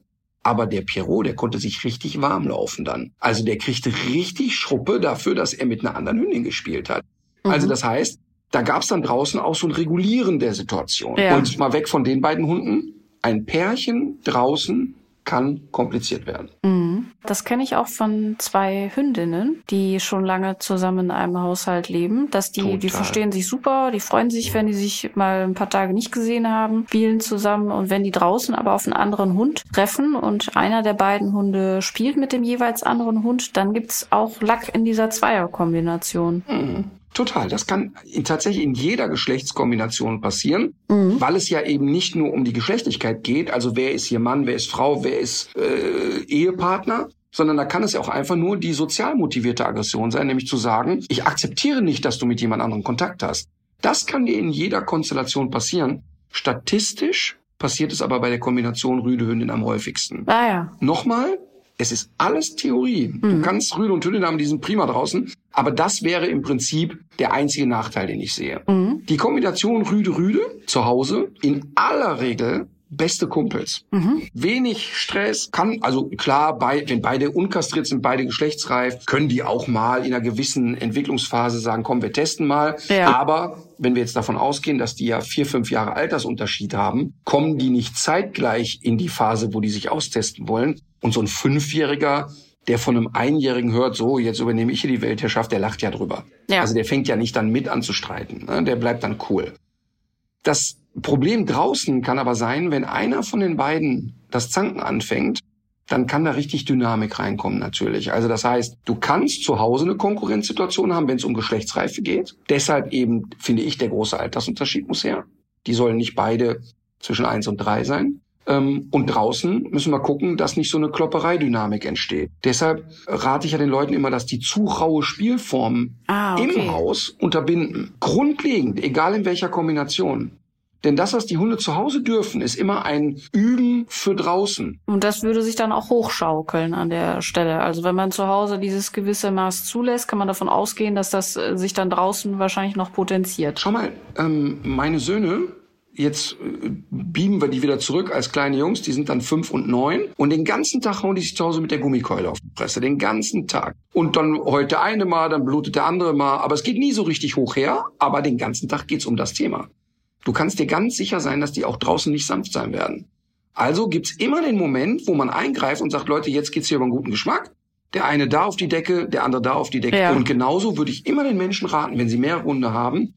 Aber der Pierrot, der konnte sich richtig warm laufen dann. Also der kriegte richtig Schruppe dafür, dass er mit einer anderen Hündin gespielt hat. Also Mhm. das heißt, da gab's dann draußen auch so ein Regulieren der Situation. Ja. Und mal weg von den beiden Hunden, ein Pärchen draußen kann kompliziert werden. Mhm. Das kenne ich auch von zwei Hündinnen, die schon lange zusammen in einem Haushalt leben, dass die, die verstehen sich super, die freuen sich, wenn die sich mal ein paar Tage nicht gesehen haben, spielen zusammen und wenn die draußen aber auf einen anderen Hund treffen und einer der beiden Hunde spielt mit dem jeweils anderen Hund, dann gibt's auch Lack in dieser Zweierkombination. Mhm. Total. Das kann in, tatsächlich in jeder Geschlechtskombination passieren, mhm. weil es ja eben nicht nur um die Geschlechtlichkeit geht, also wer ist hier Mann, wer ist Frau, wer ist äh, Ehepartner, sondern da kann es ja auch einfach nur die sozial motivierte Aggression sein, nämlich zu sagen, ich akzeptiere nicht, dass du mit jemand anderem Kontakt hast. Das kann dir in jeder Konstellation passieren. Statistisch passiert es aber bei der Kombination Rüde-Hündin am häufigsten. Ah ja. Nochmal, es ist alles Theorie. Mhm. Du kannst Rüde und Hündin haben, die sind prima draußen. Aber das wäre im Prinzip der einzige Nachteil, den ich sehe. Mhm. Die Kombination Rüde-Rüde zu Hause in aller Regel beste Kumpels. Mhm. Wenig Stress kann, also klar, bei, wenn beide unkastriert sind, beide geschlechtsreif, können die auch mal in einer gewissen Entwicklungsphase sagen, komm, wir testen mal. Ja. Aber wenn wir jetzt davon ausgehen, dass die ja vier, fünf Jahre Altersunterschied haben, kommen die nicht zeitgleich in die Phase, wo die sich austesten wollen. Und so ein Fünfjähriger, der von einem Einjährigen hört, so, jetzt übernehme ich hier die Weltherrschaft, der lacht ja drüber. Ja. Also der fängt ja nicht dann mit an zu streiten. Ne? Der bleibt dann cool. Das Problem draußen kann aber sein, wenn einer von den beiden das Zanken anfängt, dann kann da richtig Dynamik reinkommen natürlich. Also das heißt, du kannst zu Hause eine Konkurrenzsituation haben, wenn es um Geschlechtsreife geht. Deshalb eben finde ich, der große Altersunterschied muss her. Die sollen nicht beide zwischen eins und drei sein. Ähm, und draußen müssen wir gucken, dass nicht so eine Klopperei-Dynamik entsteht. Deshalb rate ich ja den Leuten immer, dass die zu raue Spielformen ah, okay. im Haus unterbinden. Grundlegend, egal in welcher Kombination. Denn das, was die Hunde zu Hause dürfen, ist immer ein Üben für draußen. Und das würde sich dann auch hochschaukeln an der Stelle. Also wenn man zu Hause dieses gewisse Maß zulässt, kann man davon ausgehen, dass das äh, sich dann draußen wahrscheinlich noch potenziert. Schau mal, ähm, meine Söhne, jetzt äh, beamen wir die wieder zurück als kleine Jungs, die sind dann fünf und neun. Und den ganzen Tag hauen die sich zu Hause mit der Gummikeule auf die Fresse. Den ganzen Tag. Und dann heute eine mal, dann blutet der andere mal. Aber es geht nie so richtig hoch her. Aber den ganzen Tag geht's um das Thema. Du kannst dir ganz sicher sein, dass die auch draußen nicht sanft sein werden. Also gibt's immer den Moment, wo man eingreift und sagt, Leute, jetzt geht's hier über einen guten Geschmack. Der eine da auf die Decke, der andere da auf die Decke. Ja. Und genauso würde ich immer den Menschen raten, wenn sie mehr Runde haben,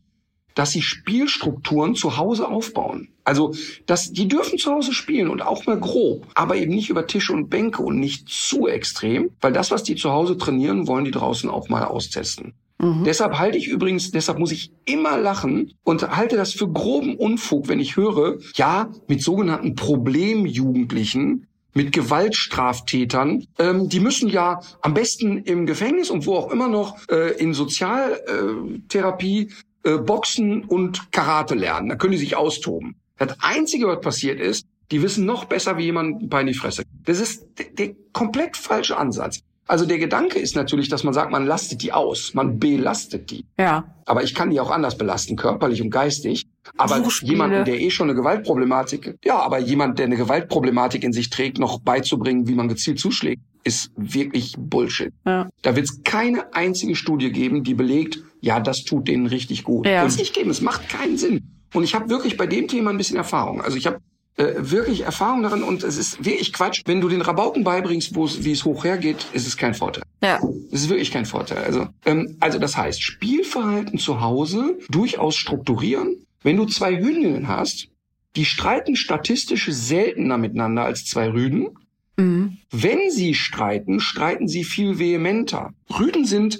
dass sie Spielstrukturen zu Hause aufbauen. Also, dass die dürfen zu Hause spielen und auch mal grob, aber eben nicht über Tische und Bänke und nicht zu extrem, weil das, was die zu Hause trainieren, wollen die draußen auch mal austesten. Mhm. Deshalb halte ich übrigens, deshalb muss ich immer lachen und halte das für groben Unfug, wenn ich höre, ja, mit sogenannten Problemjugendlichen, mit Gewaltstraftätern, ähm, die müssen ja am besten im Gefängnis und wo auch immer noch äh, in Sozialtherapie äh, Boxen und Karate lernen. Da können die sich austoben. Das Einzige, was passiert ist, die wissen noch besser, wie jemand ein Bein in die Fresse. Das ist der, der komplett falsche Ansatz. Also der Gedanke ist natürlich, dass man sagt, man lastet die aus, man belastet die. Ja. Aber ich kann die auch anders belasten, körperlich und geistig. Aber jemanden, der eh schon eine Gewaltproblematik, ja, aber jemand, der eine Gewaltproblematik in sich trägt, noch beizubringen, wie man gezielt zuschlägt, ist wirklich Bullshit. Ja. Da wird es keine einzige Studie geben, die belegt, ja, das tut denen richtig gut. Ja. Es nicht geben, es macht keinen Sinn. Und ich habe wirklich bei dem Thema ein bisschen Erfahrung. Also ich habe äh, wirklich Erfahrung darin und es ist wirklich Quatsch. Wenn du den Rabauken beibringst, wo es, wie es hoch hergeht, ist es kein Vorteil. Ja. Es ist wirklich kein Vorteil. Also, ähm, also das heißt, Spielverhalten zu Hause durchaus strukturieren. Wenn du zwei Hündinnen hast, die streiten statistisch seltener miteinander als zwei Rüden. Mhm. Wenn sie streiten, streiten sie viel vehementer. Rüden sind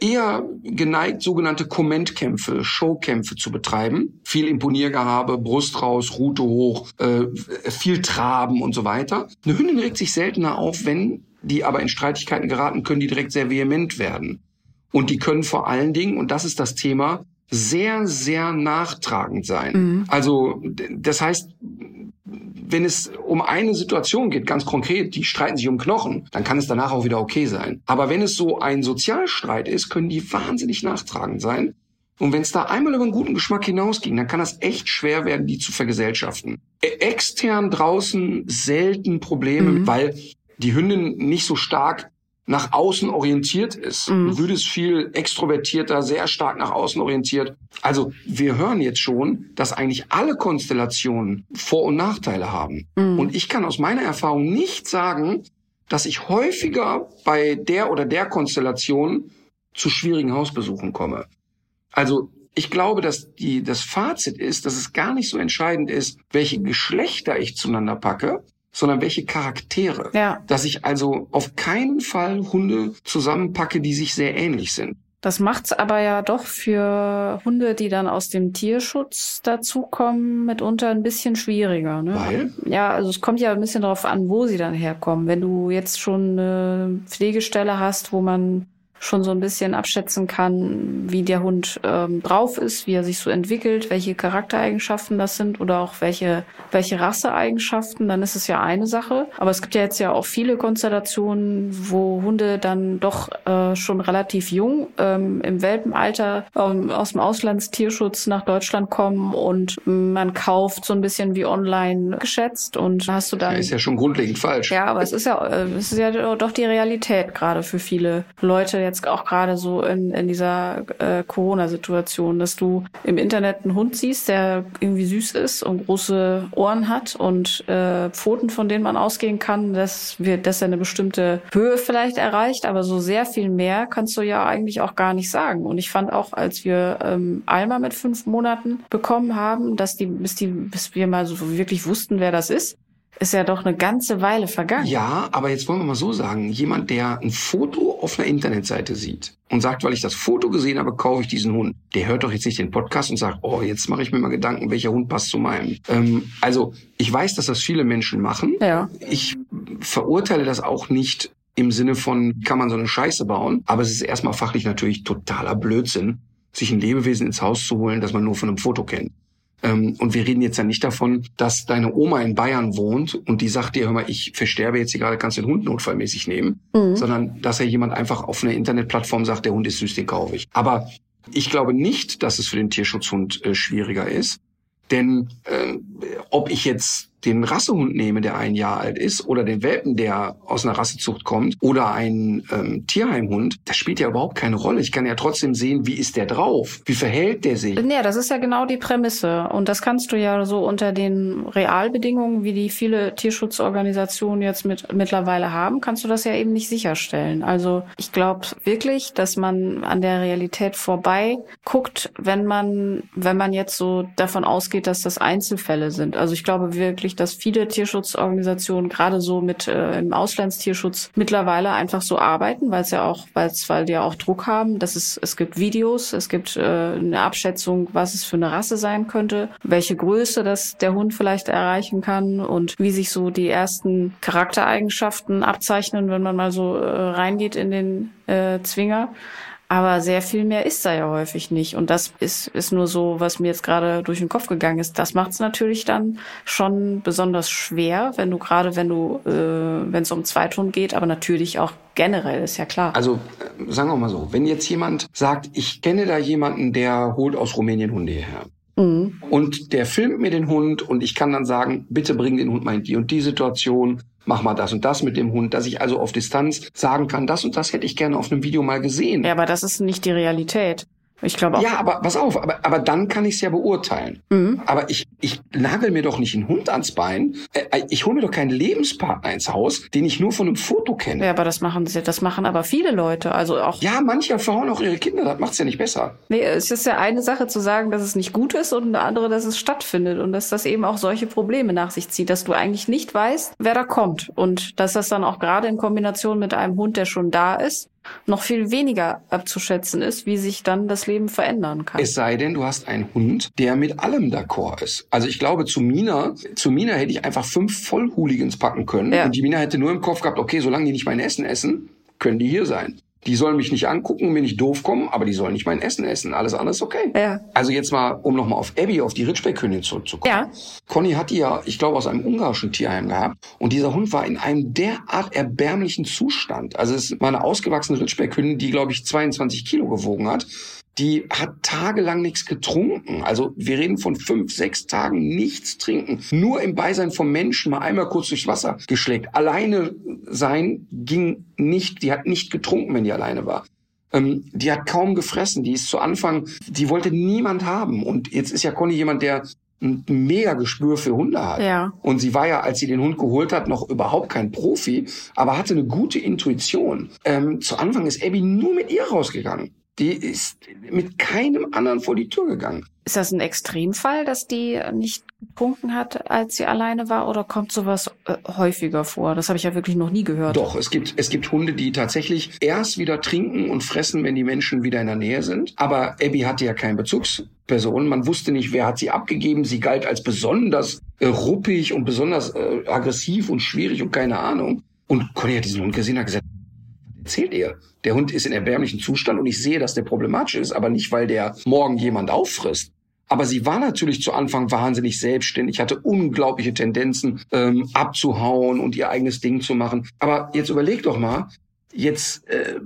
eher geneigt, sogenannte Kommentkämpfe, Showkämpfe zu betreiben. Viel Imponiergehabe, Brust raus, Rute hoch, äh, viel Traben und so weiter. Eine Hündin regt sich seltener auf, wenn die aber in Streitigkeiten geraten, können die direkt sehr vehement werden. Und die können vor allen Dingen, und das ist das Thema, sehr, sehr nachtragend sein. Mhm. Also das heißt, wenn es um eine Situation geht, ganz konkret, die streiten sich um Knochen, dann kann es danach auch wieder okay sein. Aber wenn es so ein Sozialstreit ist, können die wahnsinnig nachtragend sein. Und wenn es da einmal über einen guten Geschmack hinausging, dann kann das echt schwer werden, die zu vergesellschaften. E, extern draußen selten Probleme, mhm. weil die Hündin nicht so stark nach außen orientiert ist. Mhm. Du würdest viel extrovertierter, sehr stark nach außen orientiert. Also wir hören jetzt schon, dass eigentlich alle Konstellationen Vor- und Nachteile haben. Mhm. Und ich kann aus meiner Erfahrung nicht sagen, dass ich häufiger bei der oder der Konstellation zu schwierigen Hausbesuchen komme. Also ich glaube, dass die, das Fazit ist, dass es gar nicht so entscheidend ist, welche Geschlechter ich zueinander packe, sondern welche Charaktere. Ja, Dass ich also auf keinen Fall Hunde zusammenpacke, die sich sehr ähnlich sind. das macht's aber ja doch für Hunde, die dann aus dem Tierschutz dazukommen, mitunter ein bisschen schwieriger. Ne? Weil? Ja, also es kommt ja ein bisschen darauf an, wo sie dann herkommen. Wenn du jetzt schon eine Pflegestelle hast, wo man schon so ein bisschen abschätzen kann, wie der Hund ähm, drauf ist, wie er sich so entwickelt, welche Charaktereigenschaften das sind oder auch welche, welche Rasseeigenschaften, dann ist es ja eine Sache. Aber es gibt ja jetzt ja auch viele Konstellationen, wo Hunde dann doch äh, schon relativ jung ähm, im Welpenalter ähm, aus dem Auslandstierschutz nach Deutschland kommen und man kauft so ein bisschen wie online geschätzt und hast du dann Ja, ist ja schon grundlegend falsch. ja, aber es ist ja, äh, es ist ja doch die Realität gerade für viele Leute jetzt auch gerade so in, in dieser äh, Corona-Situation, dass du im Internet einen Hund siehst, der irgendwie süß ist und große Ohren hat und äh, Pfoten, von denen man ausgehen kann, dass wir, dass er eine bestimmte Höhe vielleicht erreicht, aber so sehr viel mehr kannst du ja eigentlich auch gar nicht sagen. Und ich fand auch, als wir ähm, Alma mit fünf Monaten bekommen haben, dass die, bis die, bis wir mal so wirklich wussten, wer das ist, ist ja doch eine ganze Weile vergangen. Ja, aber jetzt wollen wir mal so sagen, jemand, der ein Foto auf einer Internetseite sieht und sagt, weil ich das Foto gesehen habe, kaufe ich diesen Hund, der hört doch jetzt nicht den Podcast und sagt, oh, jetzt mache ich mir mal Gedanken, welcher Hund passt zu meinem. Ähm, also ich weiß, dass das viele Menschen machen. Ja. Ich verurteile das auch nicht im Sinne von, kann man so eine Scheiße bauen, aber es ist erstmal fachlich natürlich totaler Blödsinn, sich ein Lebewesen ins Haus zu holen, das man nur von einem Foto kennt. Ähm, und wir reden jetzt ja nicht davon, dass deine Oma in Bayern wohnt und die sagt dir, hör mal, ich versterbe jetzt hier gerade, kannst den Hund notfallmäßig nehmen, Mhm. sondern dass ja jemand einfach auf einer Internetplattform sagt, der Hund ist süß, den kaufe ich. Aber ich glaube nicht, dass es für den Tierschutzhund äh, schwieriger ist, denn äh, ob ich jetzt den Rassehund nehme, der ein Jahr alt ist, oder den Welpen, der aus einer Rassezucht kommt, oder einen ähm, Tierheimhund, das spielt ja überhaupt keine Rolle. Ich kann ja trotzdem sehen, wie ist der drauf, wie verhält der sich. Ja, das ist ja genau die Prämisse. Und das kannst du ja so unter den Realbedingungen, wie die viele Tierschutzorganisationen jetzt mit, mittlerweile haben, kannst du das ja eben nicht sicherstellen. Also ich glaube wirklich, dass man an der Realität vorbei guckt, wenn man, wenn man jetzt so davon ausgeht, dass das Einzelfälle sind. Also ich glaube wirklich, dass viele Tierschutzorganisationen gerade so mit äh, im Auslandstierschutz mittlerweile einfach so arbeiten, weil es ja auch, weil es, weil die ja auch Druck haben, dass es, es gibt Videos, es gibt äh, eine Abschätzung, was es für eine Rasse sein könnte, welche Größe das der Hund vielleicht erreichen kann und wie sich so die ersten Charaktereigenschaften abzeichnen, wenn man mal so äh, reingeht in den äh, Zwinger. Aber sehr viel mehr ist da ja häufig nicht. Und das ist, ist nur so, was mir jetzt gerade durch den Kopf gegangen ist. Das macht es natürlich dann schon besonders schwer, wenn du gerade, wenn du, äh, wenn es um Zweithund geht, aber natürlich auch generell, ist ja klar. Also äh, sagen wir mal so, wenn jetzt jemand sagt, ich kenne da jemanden, der holt aus Rumänien Hunde hierher. Mhm. Und der filmt mir den Hund und ich kann dann sagen, bitte bring den Hund mal in die und die Situation, mach mal das und das mit dem Hund, dass ich also auf Distanz sagen kann, das und das hätte ich gerne auf einem Video mal gesehen. Ja, aber das ist nicht die Realität. Ich glaube auch. Ja, aber pass auf, aber, aber dann kann ich es ja beurteilen. Mhm. Aber ich, ich nagel mir doch nicht einen Hund ans Bein. Äh, ich hole mir doch keinen Lebenspartner ins Haus, den ich nur von einem Foto kenne. Ja, aber das machen sie, das machen aber viele Leute. Also auch. Ja, manche verhauen auch ihre Kinder, das macht's ja nicht besser. Nee, es ist ja eine Sache zu sagen, dass es nicht gut ist und eine andere, dass es stattfindet und dass das eben auch solche Probleme nach sich zieht, dass du eigentlich nicht weißt, wer da kommt und dass das dann auch gerade in Kombination mit einem Hund, der schon da ist, noch viel weniger abzuschätzen ist, wie sich dann das Leben verändern kann. Es sei denn, du hast einen Hund, der mit allem d'accord ist. Also ich glaube, zu Mina, zu Mina hätte ich einfach fünf Vollhooligans packen können. Ja. Und die Mina hätte nur im Kopf gehabt, okay, solange die nicht mein Essen essen, können die hier sein. Die sollen mich nicht angucken, mir nicht doof kommen, aber die sollen nicht mein Essen essen. Alles andere ist okay. Ja. Also jetzt mal, um nochmal auf Abby, auf die Ritschbeck-Hündin zurückzukommen. Ja. Conny hat die ja, ich glaube, aus einem ungarischen Tierheim gehabt. Und dieser Hund war in einem derart erbärmlichen Zustand. Also es war eine ausgewachsene Ritschbeck-Hündin, die, glaube ich, 22 Kilo gewogen hat. Die hat tagelang nichts getrunken. Also wir reden von fünf, sechs Tagen nichts trinken. Nur im Beisein vom Menschen mal einmal kurz durchs Wasser geschlägt. Alleine sein ging nicht. Die hat nicht getrunken, wenn die alleine war. Ähm, die hat kaum gefressen. Die ist zu Anfang, die wollte niemand haben. Und jetzt ist ja Conny jemand, der ein mega Gespür für Hunde hat. Ja. Und sie war ja, als sie den Hund geholt hat, noch überhaupt kein Profi, aber hatte eine gute Intuition. Ähm, zu Anfang ist Abby nur mit ihr rausgegangen. Die ist mit keinem anderen vor die Tür gegangen. Ist das ein Extremfall, dass die nicht getrunken hat, als sie alleine war, oder kommt sowas äh, häufiger vor? Das habe ich ja wirklich noch nie gehört. Doch, es gibt, es gibt Hunde, die tatsächlich erst wieder trinken und fressen, wenn die Menschen wieder in der Nähe sind. Aber Abby hatte ja keine Bezugsperson. Man wusste nicht, wer hat sie abgegeben. Sie galt als besonders äh, ruppig und besonders äh, aggressiv und schwierig und keine Ahnung. Und Conny hat diesen Hund gesehen und hat gesagt, erzählt ihr? Der Hund ist in erbärmlichem Zustand und ich sehe, dass der problematisch ist, aber nicht, weil der morgen jemand auffrisst. Aber sie war natürlich zu Anfang wahnsinnig selbstständig, hatte unglaubliche Tendenzen ähm, abzuhauen und ihr eigenes Ding zu machen. Aber jetzt überleg doch mal, jetzt äh,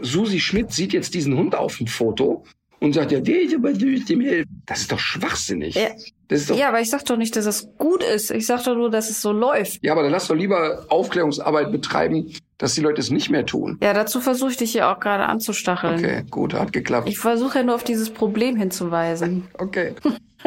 Susi Schmidt sieht jetzt diesen Hund auf dem Foto und sagt, ja, der ist aber süß, dem helfen. Das ist doch schwachsinnig. Ja. Das Ja, aber ich sag doch nicht, dass es gut ist. Ich sag doch nur, dass es so läuft. ja, aber dann lass doch lieber Aufklärungsarbeit betreiben, dass die Leute es nicht mehr tun. Ja, dazu versuche ich dich ja auch gerade anzustacheln. Okay, gut, hat geklappt. Ich versuche ja nur auf dieses Problem hinzuweisen. Okay.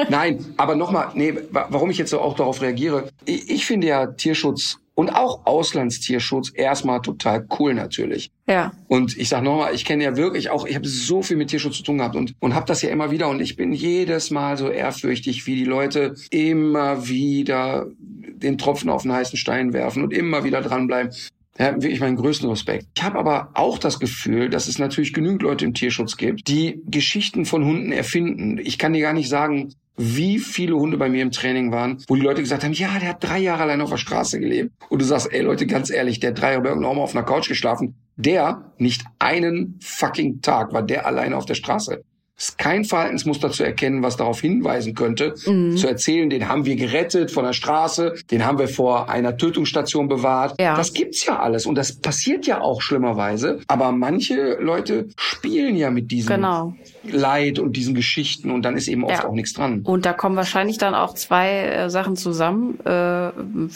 Nein, aber nochmal, nee, wa- warum ich jetzt so auch darauf reagiere. Ich, ich finde ja Tierschutz und auch Auslandstierschutz erstmal total cool natürlich. Ja. Und ich sag nochmal, ich kenne ja wirklich auch, ich habe so viel mit Tierschutz zu tun gehabt und, und habe das ja immer wieder und ich bin jedes Mal so ehrfürchtig, wie die Leute immer wieder den Tropfen auf den heißen Stein werfen und immer wieder dranbleiben. Ja, wirklich meinen größten Respekt. Ich habe aber auch das Gefühl, dass es natürlich genügend Leute im Tierschutz gibt, die Geschichten von Hunden erfinden. Ich kann dir gar nicht sagen, wie viele Hunde bei mir im Training waren, wo die Leute gesagt haben, ja, der hat drei Jahre allein auf der Straße gelebt. Und du sagst, ey Leute, ganz ehrlich, der hat drei Jahre bei irgendeiner Oma auf einer Couch geschlafen. Der, nicht einen fucking Tag war der alleine auf der Straße. Es ist kein Verhaltensmuster zu erkennen, was darauf hinweisen könnte, Mhm. zu erzählen, den haben wir gerettet von der Straße, den haben wir vor einer Tötungsstation bewahrt. Ja. Das gibt's ja alles und das passiert ja auch schlimmerweise. Aber manche Leute spielen ja mit diesem Genau. Leid und diesen Geschichten und dann ist eben oft Ja. auch nichts dran. Und da kommen wahrscheinlich dann auch zwei äh, Sachen zusammen. Äh,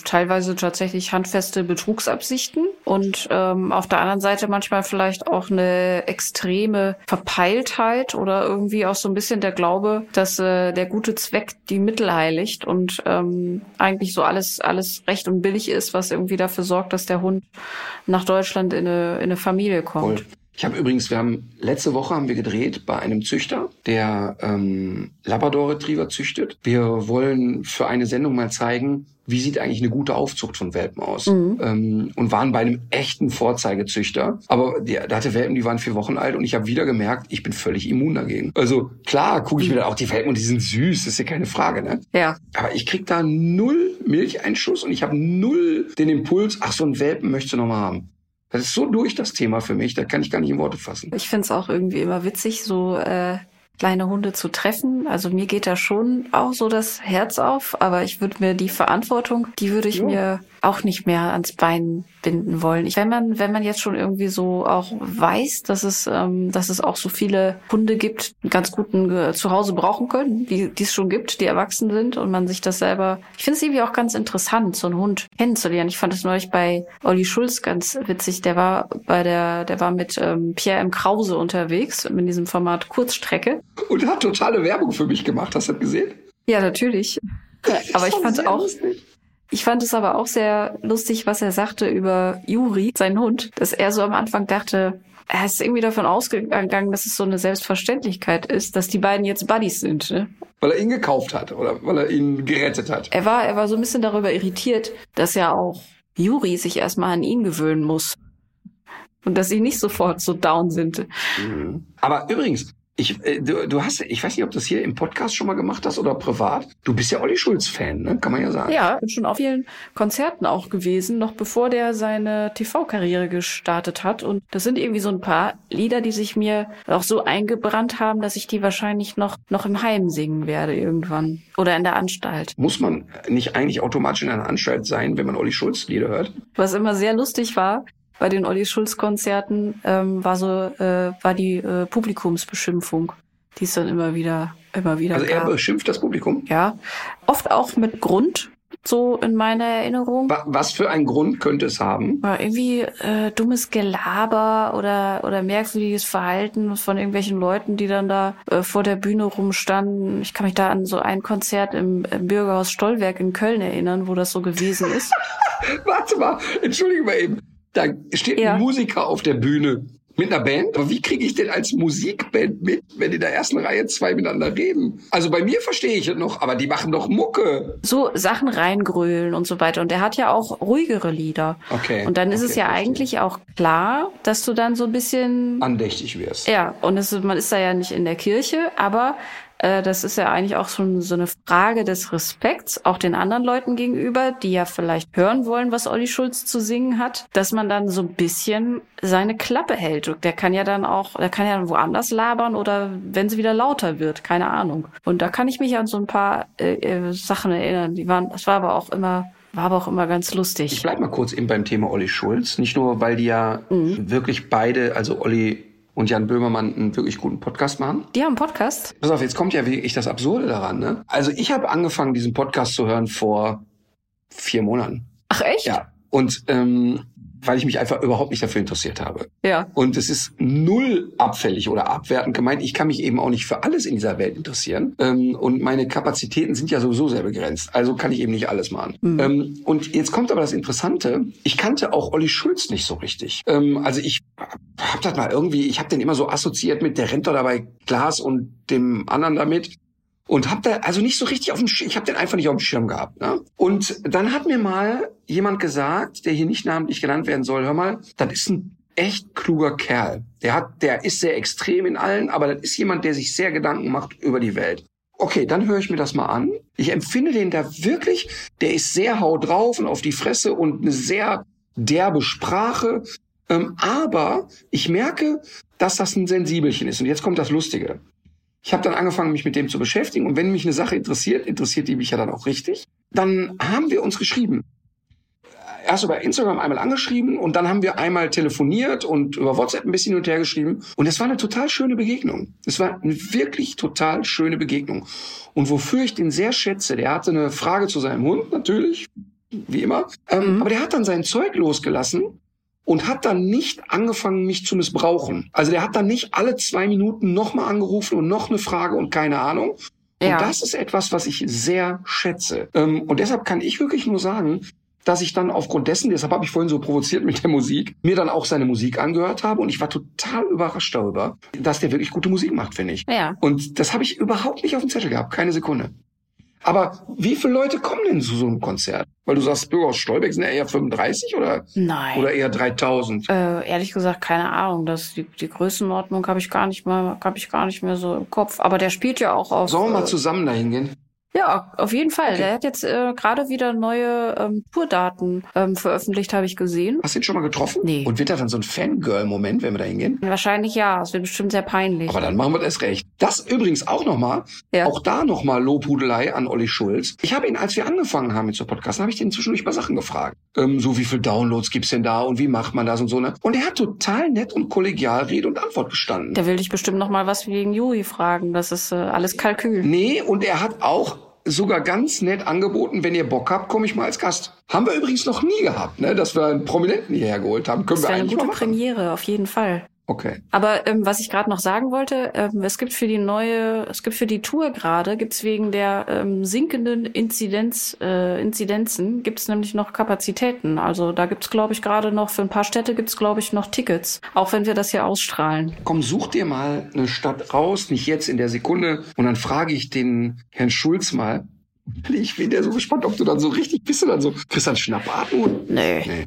teilweise tatsächlich handfeste Betrugsabsichten und ähm, auf der anderen Seite manchmal vielleicht auch eine extreme Verpeiltheit oder irgendwie auch so ein bisschen der Glaube, dass äh, der gute Zweck die Mittel heiligt und ähm, eigentlich so alles alles recht und billig ist, was irgendwie dafür sorgt, dass der Hund nach Deutschland in eine, in eine Familie kommt. Voll. Ich habe übrigens, wir haben letzte Woche haben wir gedreht bei einem Züchter, der ähm, Labrador Retriever züchtet. Wir wollen für eine Sendung mal zeigen, wie sieht eigentlich eine gute Aufzucht von Welpen aus. Mhm. Ähm, und waren bei einem echten Vorzeigezüchter. Aber der, der hatte Welpen, die waren vier Wochen alt und ich habe wieder gemerkt, ich bin völlig immun dagegen. Also klar, gucke ich mir dann auch die Welpen und die sind süß, ist ja keine Frage, ne? Ja, Aber ich krieg da null Milcheinschuss und ich habe null den Impuls, ach, so einen Welpen möchtest du noch mal haben. Das ist so durch das Thema für mich, da kann ich gar nicht in Worte fassen. Ich find's auch irgendwie immer witzig, so äh, kleine Hunde zu treffen. Also mir geht da schon auch so das Herz auf, aber ich würde mir die Verantwortung, die würde ich Ja. mir auch nicht mehr ans Bein binden wollen. Ich, wenn man, wenn man jetzt schon irgendwie so auch weiß, dass es, ähm, dass es auch so viele Hunde gibt, ganz guten äh, Zuhause brauchen können, die die es schon gibt, die erwachsen sind und man sich das selber. Ich finde es irgendwie auch ganz interessant, so einen Hund kennenzulernen. Ich fand es neulich bei Olli Schulz ganz witzig. Der war bei der, der war mit ähm, Pierre M. Krause unterwegs in diesem Format Kurzstrecke. Und hat totale Werbung für mich gemacht, hast du das gesehen? Ja, natürlich. Aber ich fand sehr auch, lustig. Ich fand es aber auch sehr lustig, was er sagte über Juri, seinen Hund, dass er so am Anfang dachte, er ist irgendwie davon ausgegangen, dass es so eine Selbstverständlichkeit ist, dass die beiden jetzt Buddies sind. Ne? Weil er ihn gekauft hat oder weil er ihn gerettet hat. Er war, er war so ein bisschen darüber irritiert, dass ja auch Juri sich erstmal an ihn gewöhnen muss. Und dass sie nicht sofort so down sind. Mhm. Aber übrigens, ich, äh, du, du hast, ich weiß nicht, ob du das hier im Podcast schon mal gemacht hast oder privat. Du bist ja Olli Schulz-Fan, ne? Kann man ja sagen. Ja, bin schon auf vielen Konzerten auch gewesen, noch bevor der seine TV-Karriere gestartet hat. Und das sind irgendwie so ein paar Lieder, die sich mir auch so eingebrannt haben, dass ich die wahrscheinlich noch, noch im Heim singen werde irgendwann. Oder in der Anstalt. Muss man nicht eigentlich automatisch in einer Anstalt sein, wenn man Olli Schulz-Lieder hört? Was immer sehr lustig war, bei den Olli Schulz Konzerten ähm, war so äh, war die äh, Publikumsbeschimpfung, die es dann immer wieder immer wieder Also er gab. beschimpft das Publikum. Ja, oft auch mit Grund, so in meiner Erinnerung. Wa- Was für einen Grund könnte es haben? War irgendwie äh, dummes Gelaber oder oder merkwürdiges Verhalten von irgendwelchen Leuten, die dann da äh, vor der Bühne rumstanden. Ich kann mich da an so ein Konzert im, im Bürgerhaus Stollwerk in Köln erinnern, wo das so gewesen ist. Warte mal, entschuldige mal eben. Da steht Ja. ein Musiker auf der Bühne mit einer Band. Aber wie kriege ich denn als Musikband mit, wenn in der ersten Reihe zwei miteinander reden? Also bei mir verstehe ich es noch, aber die machen doch Mucke. so Sachen reingrölen und so weiter. Und er hat ja auch ruhigere Lieder. Okay. Und dann ist okay, es ja verstehe. eigentlich auch klar, dass du dann so ein bisschen andächtig wirst. Ja, und es, man ist da ja nicht in der Kirche, aber äh, das ist ja eigentlich auch schon so eine Frage des Respekts, auch den anderen Leuten gegenüber, die ja vielleicht hören wollen, was Olli Schulz zu singen hat, dass man dann so ein bisschen seine Klappe hält. Der kann ja dann auch, der kann ja dann woanders labern oder wenn sie wieder lauter wird, keine Ahnung. Und da kann ich mich an so ein paar äh, äh, Sachen erinnern. Die waren, das war aber auch immer, war aber auch immer ganz Ich lustig. bleib mal kurz eben beim Thema Olli Schulz. Nicht nur, weil die ja Mhm. wirklich beide, also Olli und Jan Böhmermann, einen wirklich guten Podcast machen. Die haben einen Podcast. Pass auf, jetzt kommt ja wirklich das Absurde daran. Ne? Also ich habe angefangen, diesen Podcast zu hören vor vier Monaten. Ach echt? Ja. Und ähm, weil ich mich einfach überhaupt nicht dafür interessiert habe. Ja. Und es ist null abfällig oder abwertend gemeint. Ich kann mich eben auch nicht für alles in dieser Welt interessieren. Ähm, und meine Kapazitäten sind ja sowieso sehr begrenzt. Also kann ich eben nicht alles machen. Mhm. Ähm, und jetzt kommt aber das Interessante. Ich kannte auch Olli Schulz nicht so richtig. Ähm, also ich habe das mal irgendwie, ich habe den immer so assoziiert mit der rennt dabei Glas und dem anderen damit. Und hab da also nicht so richtig auf dem Schirm, ich habe den einfach nicht auf dem Schirm gehabt. Ne? Und dann hat mir mal jemand gesagt, der hier nicht namentlich genannt werden soll, hör mal, das ist ein echt kluger Kerl. Der hat, der ist sehr extrem in allen, aber das ist jemand, der sich sehr Gedanken macht über die Welt. Okay, dann höre ich mir das mal an. Ich empfinde den da wirklich, der ist sehr hau drauf und auf die Fresse und eine sehr derbe Sprache. Ähm, aber ich merke, dass das ein Sensibelchen ist. Und jetzt kommt das Lustige. Ich habe dann angefangen, mich mit dem zu beschäftigen. Und wenn mich eine Sache interessiert, interessiert die mich ja dann auch richtig. Dann haben wir uns geschrieben. Erst über Instagram einmal angeschrieben und dann haben wir einmal telefoniert und über WhatsApp ein bisschen hin und her geschrieben. Und es war eine total schöne Begegnung. Es war eine wirklich total schöne Begegnung. Und wofür ich den sehr schätze, der hatte eine Frage zu seinem Hund, natürlich, wie immer. Ähm, Mhm. Aber der hat dann sein Zeug losgelassen und hat dann nicht angefangen, mich zu missbrauchen. Also der hat dann nicht alle zwei Minuten nochmal angerufen und noch eine Frage und keine Ahnung. Und Ja. das ist etwas, was ich sehr schätze. Ähm, und deshalb kann ich wirklich nur sagen, dass ich dann aufgrund dessen, deshalb habe ich vorhin so provoziert mit der Musik, mir dann auch seine Musik angehört habe und ich war total überrascht darüber, dass der wirklich gute Musik macht, finde ich. Ja. Und das habe ich überhaupt nicht auf dem Zettel gehabt, keine Sekunde. Aber wie viele Leute kommen denn zu so einem Konzert? Weil du sagst, Bürger aus Stolbeck sind ja eher 35 oder, Nein. oder eher 3000? Äh, ehrlich gesagt, keine Ahnung. Das die, die Größenordnung habe ich gar nicht mehr, habe ich gar nicht mehr so im Kopf. Aber der spielt ja auch auf. Sollen wir mal äh, zusammen dahin gehen? Ja, auf jeden Fall. Okay. Der hat jetzt äh, gerade wieder neue ähm, Tourdaten ähm, veröffentlicht, habe ich gesehen. Hast du ihn schon mal getroffen? Nee. Und wird das dann so ein Fangirl-Moment, wenn wir da hingehen? Wahrscheinlich ja. Es wird bestimmt sehr peinlich. Aber dann machen wir das recht. Das übrigens auch nochmal, Ja. auch da nochmal Lobhudelei an Olli Schulz. Ich habe ihn, als wir angefangen haben mit so Podcasten, habe ich den zwischendurch mal Sachen gefragt. Ähm, so wie viel Downloads gibt's denn da und wie macht man das und so, ne? Und er hat total nett und kollegial Rede und Antwort gestanden. Der will dich bestimmt noch mal was wegen Juri fragen. Das ist äh, alles Kalkül. Nee, und er hat auch sogar ganz nett angeboten, wenn ihr Bock habt, komme ich mal als Gast. Haben wir übrigens noch nie gehabt, ne? dass wir einen Prominenten hierher geholt haben. Können Das wir wäre eine gute. Premiere, auf jeden Fall. Okay. Aber ähm, was ich gerade noch sagen wollte, ähm, es gibt für die neue, es gibt für die Tour gerade, gibt's wegen der ähm, sinkenden Inzidenz, äh, Inzidenzen, gibt's nämlich noch Kapazitäten. Also da gibt's, glaube ich, gerade noch, für ein paar Städte gibt's, glaube ich, noch Tickets, auch wenn wir das hier ausstrahlen. Komm, such dir mal eine Stadt raus, nicht jetzt in der Sekunde. Und dann frage ich den Herrn Schulz mal. Ich bin ja so gespannt, ob du dann so richtig bist du dann so, kriegst du dann Schnappatmung? Nee. Nee.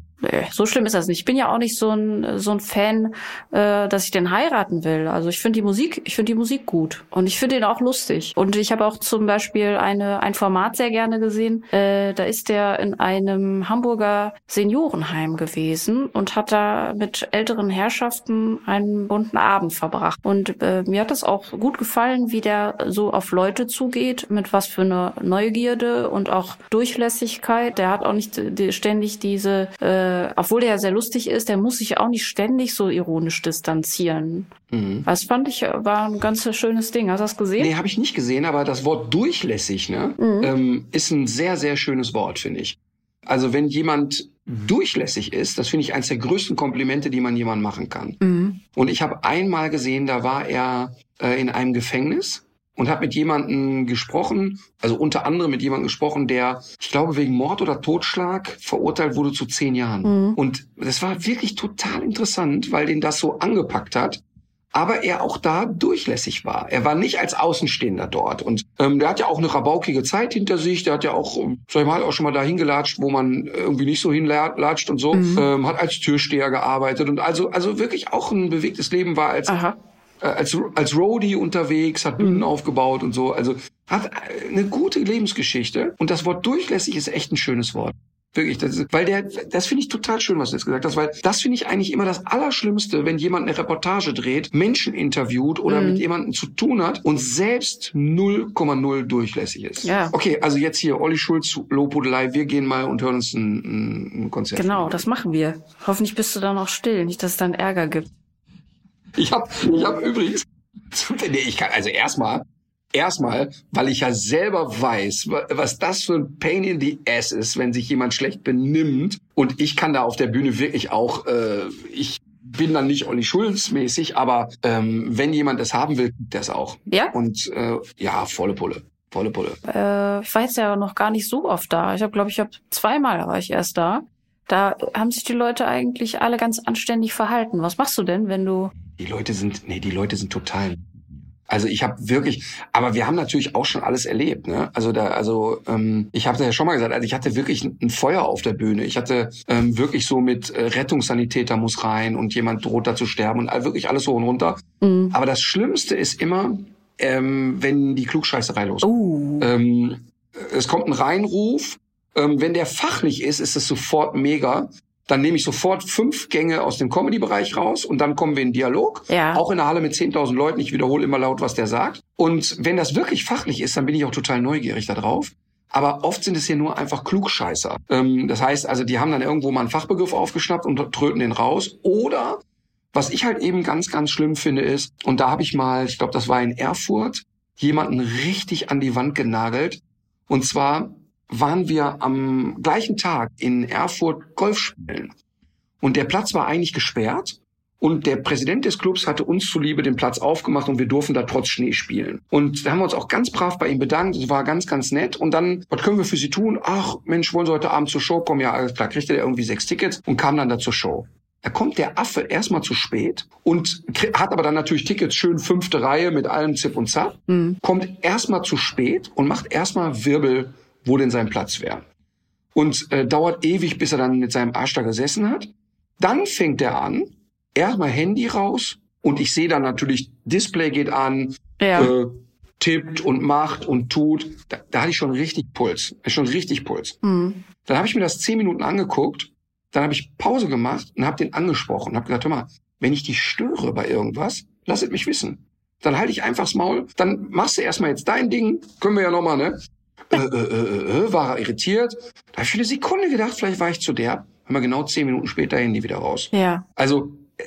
So schlimm ist das nicht. Ich bin ja auch nicht so ein so ein Fan, äh, dass ich den heiraten will. Also ich finde die Musik, ich finde die Musik gut und ich finde ihn auch lustig. Und ich habe auch zum Beispiel eine ein Format sehr gerne gesehen. Äh, da ist der in einem Hamburger Seniorenheim gewesen und hat da mit älteren Herrschaften einen bunten Abend verbracht. Und äh, mir hat das auch gut gefallen, wie der so auf Leute zugeht, mit was für eine Neugierde und auch Durchlässigkeit. Der hat auch nicht ständig diese äh, äh, obwohl der ja sehr lustig ist, der muss sich auch nicht ständig so ironisch distanzieren. Mhm. Das fand ich, äh, war ein ganz schönes Ding. Hast du das gesehen? Nee, habe ich nicht gesehen, aber das Wort durchlässig ne, Mhm. ähm, ist ein sehr, sehr schönes Wort, finde ich. Also wenn jemand durchlässig ist, das finde ich eines der größten Komplimente, die man jemandem machen kann. Mhm. Und ich habe einmal gesehen, da war er äh, in einem Gefängnis und hat mit jemandem gesprochen, also unter anderem mit jemandem gesprochen, der, ich glaube, wegen Mord oder Totschlag verurteilt wurde zu zehn Jahren. Mhm. Und das war wirklich total interessant, weil den das so angepackt hat. Aber er auch da durchlässig war. Er war nicht als Außenstehender dort. Und ähm, der hat ja auch eine rabaukige Zeit hinter sich. Der hat ja auch, ähm, sag ich mal, auch schon mal dahin gelatscht, wo man irgendwie nicht so hinlatscht und so. Mhm. Ähm, hat als Türsteher gearbeitet und also, also wirklich auch ein bewegtes Leben war als Aha. Äh, als, als Roadie unterwegs, hat Bühnen Mhm. aufgebaut und so. Also hat äh, eine gute Lebensgeschichte. Und das Wort durchlässig ist echt ein schönes Wort. Wirklich, das ist, weil der, das finde ich total schön, was du jetzt gesagt hast, weil das finde ich eigentlich immer das Allerschlimmste, wenn jemand eine Reportage dreht, Menschen interviewt oder Mhm. mit jemandem zu tun hat und selbst 0,0 durchlässig ist. Ja. Okay, also jetzt hier Olli Schulz, Lobhudelei, wir gehen mal und hören uns ein, ein, ein Konzert. Genau, das machen wir. Hoffentlich bist du dann auch still, nicht, dass es dann Ärger gibt. Ich habe ich hab übrigens, nee, ich kann, also erstmal, erstmal, weil ich ja selber weiß, wa- was das für ein Pain in the Ass ist, wenn sich jemand schlecht benimmt. Und ich kann da auf der Bühne wirklich auch, äh, ich bin dann nicht Olli Schulz mäßig, aber ähm, wenn jemand das haben will, der es auch. Ja? Und äh, ja, volle Pulle. Volle Pulle. Äh, ich war jetzt ja noch gar nicht so oft da. Ich habe, glaube ich, hab zweimal war ich erst da. Da haben sich die Leute eigentlich alle ganz anständig verhalten. Was machst du denn, wenn du... Die Leute sind, nee, die Leute sind total. Also ich habe wirklich, aber wir haben natürlich auch schon alles erlebt, ne? Also da, also ähm, ich habe ja schon mal gesagt, also ich hatte wirklich ein, Feuer auf der Bühne. Ich hatte ähm, wirklich so mit äh, Rettungssanitäter muss rein und jemand droht da zu sterben und all, wirklich alles hoch und runter. Mhm. Aber das Schlimmste ist immer, ähm, wenn die Klugscheißerei losgeht. Oh. Ähm, es kommt ein Reinruf. Ähm, wenn der fachlich ist, ist es sofort mega. Dann nehme ich sofort fünf Gänge aus dem Comedy-Bereich raus und dann kommen wir in Dialog. Ja. Auch in einer Halle mit 10.000 Leuten. Ich wiederhole immer laut, was der sagt. Und wenn das wirklich fachlich ist, dann bin ich auch total neugierig darauf. Aber oft sind es hier nur einfach Klugscheißer. Ähm, das heißt also, die haben dann irgendwo mal einen Fachbegriff aufgeschnappt und tröten den raus. Oder was ich halt eben ganz, ganz schlimm finde ist, und da habe ich mal, ich glaube, das war in Erfurt, jemanden richtig an die Wand genagelt. Und zwar waren wir am gleichen Tag in Erfurt Golf spielen. Und der Platz war eigentlich gesperrt. Und der Präsident des Clubs hatte uns zuliebe den Platz aufgemacht und wir durften da trotz Schnee spielen. Und da haben wir uns auch ganz brav bei ihm bedankt. Es war ganz, ganz nett. Und dann, was können wir für Sie tun? Ach, Mensch, wollen Sie heute Abend zur Show kommen? Ja, alles klar. Kriegte der irgendwie sechs Tickets und kam dann da zur Show. Da kommt der Affe erstmal zu spät und hat aber dann natürlich Tickets schön fünfte Reihe mit allem Zip und Zap. Mhm. Kommt erstmal zu spät und macht erstmal Wirbel, wo denn sein Platz wäre. Und äh, dauert ewig, bis er dann mit seinem Arsch da gesessen hat. Dann fängt er an, erstmal Handy raus und ich sehe dann natürlich, Display geht an, Ja. äh, tippt und macht und tut. Da, da hatte ich schon richtig Puls. Schon richtig Puls. Mhm. Dann habe ich mir das zehn Minuten angeguckt, dann habe ich Pause gemacht und habe den angesprochen und habe gesagt, hör mal, wenn ich dich störe bei irgendwas, lass es mich wissen. Dann halte ich einfach das Maul, dann machst du erstmal jetzt dein Ding, können wir ja nochmal, ne? Äh, äh, äh, äh, war er irritiert. Da habe ich für eine Sekunde gedacht, vielleicht war ich zu der. Haben wir genau zehn Minuten später Handy wieder raus. Ja. Also äh,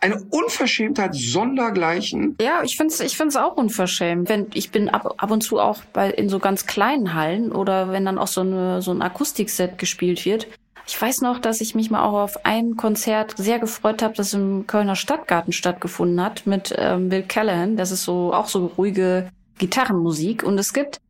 eine Unverschämtheit sondergleichen. Ja, ich find's, ich find's auch unverschämt. Wenn, ich bin ab, ab und zu auch bei, in so ganz kleinen Hallen oder wenn dann auch so, eine, so ein Akustikset gespielt wird. Ich weiß noch, dass ich mich mal auch auf ein Konzert sehr gefreut habe, das im Kölner Stadtgarten stattgefunden hat mit ähm, Bill Callahan. Das ist so auch so ruhige Gitarrenmusik und es gibt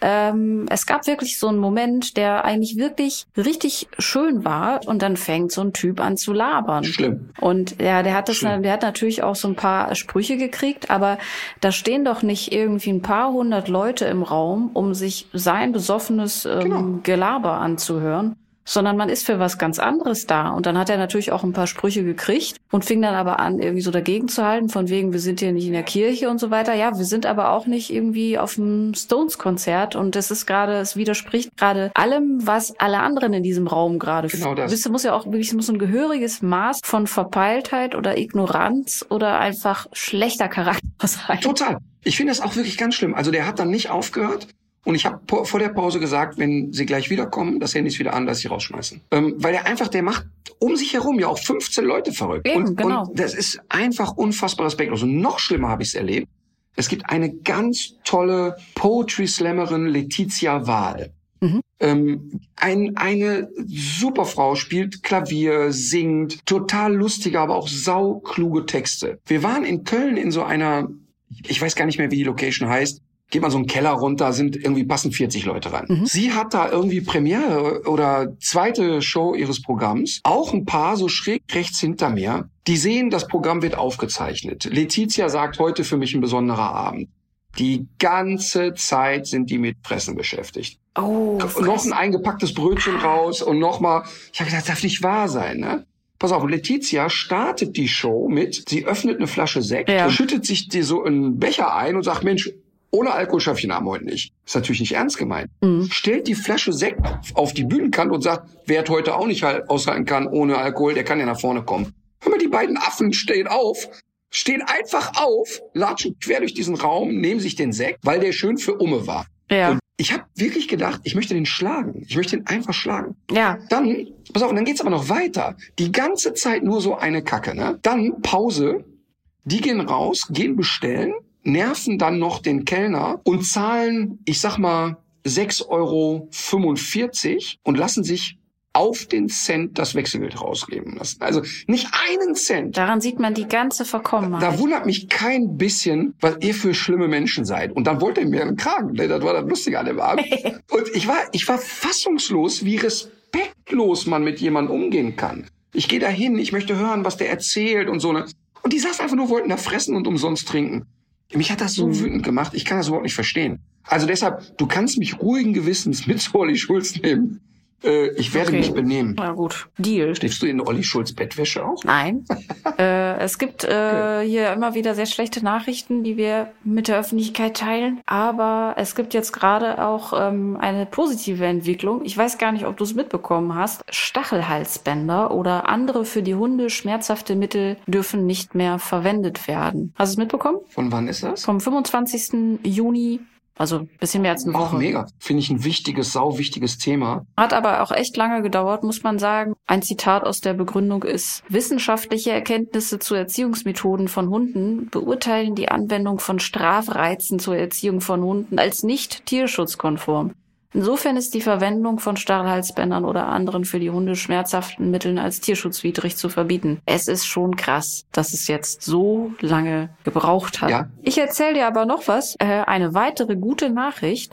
ähm, es gab wirklich so einen Moment, der eigentlich wirklich richtig schön war und dann fängt so ein Typ an zu labern. Schlimm. Und ja, der hat das, Schlimm. der hat natürlich auch so ein paar Sprüche gekriegt, aber da stehen doch nicht irgendwie ein paar hundert Leute im Raum, um sich sein besoffenes ähm, Genau. Gelaber anzuhören, sondern man ist für was ganz anderes da. Und dann hat er natürlich auch ein paar Sprüche gekriegt und fing dann aber an, irgendwie so dagegen zu halten, von wegen, wir sind hier nicht in der Kirche und so weiter. Ja, wir sind aber auch nicht irgendwie auf einem Stones-Konzert und es ist gerade, es widerspricht gerade allem, was alle anderen in diesem Raum gerade Genau das. Wisst muss ja auch wirklich, muss ein gehöriges Maß von Verpeiltheit oder Ignoranz oder einfach schlechter Charakter sein. Total. Ich finde das auch wirklich ganz schlimm. Also der hat dann nicht aufgehört Und ich habe vor der Pause gesagt, wenn sie gleich wiederkommen, das Handy ist wieder an, dass sie rausschmeißen. Ähm, weil er einfach, der macht um sich herum ja auch 15 Leute verrückt. Eben, und, genau. und das ist einfach unfassbar respektlos. Und noch schlimmer habe ich es erlebt. Es gibt eine ganz tolle Poetry-Slammerin, Letizia Wahl. Mhm. Ähm, ein, eine super Frau spielt Klavier, singt, total lustige, aber auch saukluge Texte. Wir waren in Köln in so einer, ich weiß gar nicht mehr, wie die Location heißt, geht mal so einen Keller runter, sind irgendwie passen 40 Leute rein. Mhm. Sie hat da irgendwie Premiere oder zweite Show ihres Programms. Auch ein paar so schräg rechts hinter mir. Die sehen, das Programm wird aufgezeichnet. Letizia sagt heute für mich ein besonderer Abend. Die ganze Zeit sind die mit Fressen beschäftigt. Oh, noch ein eingepacktes Brötchen raus und nochmal. Ich habe gedacht, das darf nicht wahr sein, ne? Pass auf, Letizia startet die Show mit, sie öffnet eine Flasche Sekt, Ja. schüttet sich die so einen Becher ein und sagt, Mensch, ohne Alkohol schaffe ich den Abend heute nicht. Ist natürlich nicht ernst gemeint. Mhm. Stellt die Flasche Sekt auf die Bühnenkante und sagt, wer heute auch nicht halt aushalten kann ohne Alkohol, der kann ja nach vorne kommen. Hör mal, die beiden Affen stehen auf, stehen einfach auf, latschen quer durch diesen Raum, nehmen sich den Sekt, weil der schön für Umme war. Ja, Und ich habe wirklich gedacht, ich möchte den schlagen. Ich möchte ihn einfach schlagen. ja. Dann, pass auf, und dann geht's aber noch weiter. Die ganze Zeit nur so eine Kacke, ne? Dann Pause. Die gehen raus, gehen bestellen, nerven dann noch den Kellner und zahlen, ich sag mal, 6,45 Euro und lassen sich auf den Cent das Wechselgeld rausgeben lassen. Also nicht einen Cent. Daran sieht man die ganze Verkommenheit. Da wundert mich kein bisschen, was ihr für schlimme Menschen seid. Und dann wollte er mir einen Kragen. Ne? Das war das Lustige an dem Abend. Und ich war, ich war fassungslos, wie respektlos man mit jemandem umgehen kann. Ich gehe da hin, ich möchte hören, was der erzählt und so. Ne? Und die saßen einfach nur, wollten da fressen und umsonst trinken. Mich hat das so Mhm. wütend gemacht, ich kann das überhaupt nicht verstehen. Also deshalb, du kannst mich ruhigen Gewissens mit zu Olli Schulz nehmen. Äh, ich werde Okay. mich benehmen. Na gut, Deal. Schläfst du in Olli Schulz Bettwäsche auch? Nein. äh, es gibt äh, hier immer wieder sehr schlechte Nachrichten, die wir mit der Öffentlichkeit teilen. Aber es gibt jetzt gerade auch ähm, eine positive Entwicklung. Ich weiß gar nicht, ob du es mitbekommen hast. Stachelhalsbänder oder andere für die Hunde schmerzhafte Mittel dürfen nicht mehr verwendet werden. Hast du es mitbekommen? Von wann ist das? Vom 25. Juni, also ein bisschen mehr als eine Auch Woche. mega. Finde ich ein wichtiges, sau wichtiges Thema. Hat aber auch echt lange gedauert, muss man sagen. Ein Zitat aus der Begründung ist, wissenschaftliche Erkenntnisse zu Erziehungsmethoden von Hunden beurteilen die Anwendung von Strafreizen zur Erziehung von Hunden als nicht tierschutzkonform. Insofern ist die Verwendung von Stachelhalsbändern oder anderen für die Hunde schmerzhaften Mitteln als tierschutzwidrig zu verbieten. Es ist schon krass, dass es jetzt so lange gebraucht hat. Ja. Ich erzähle dir aber noch was. Äh, eine weitere gute Nachricht.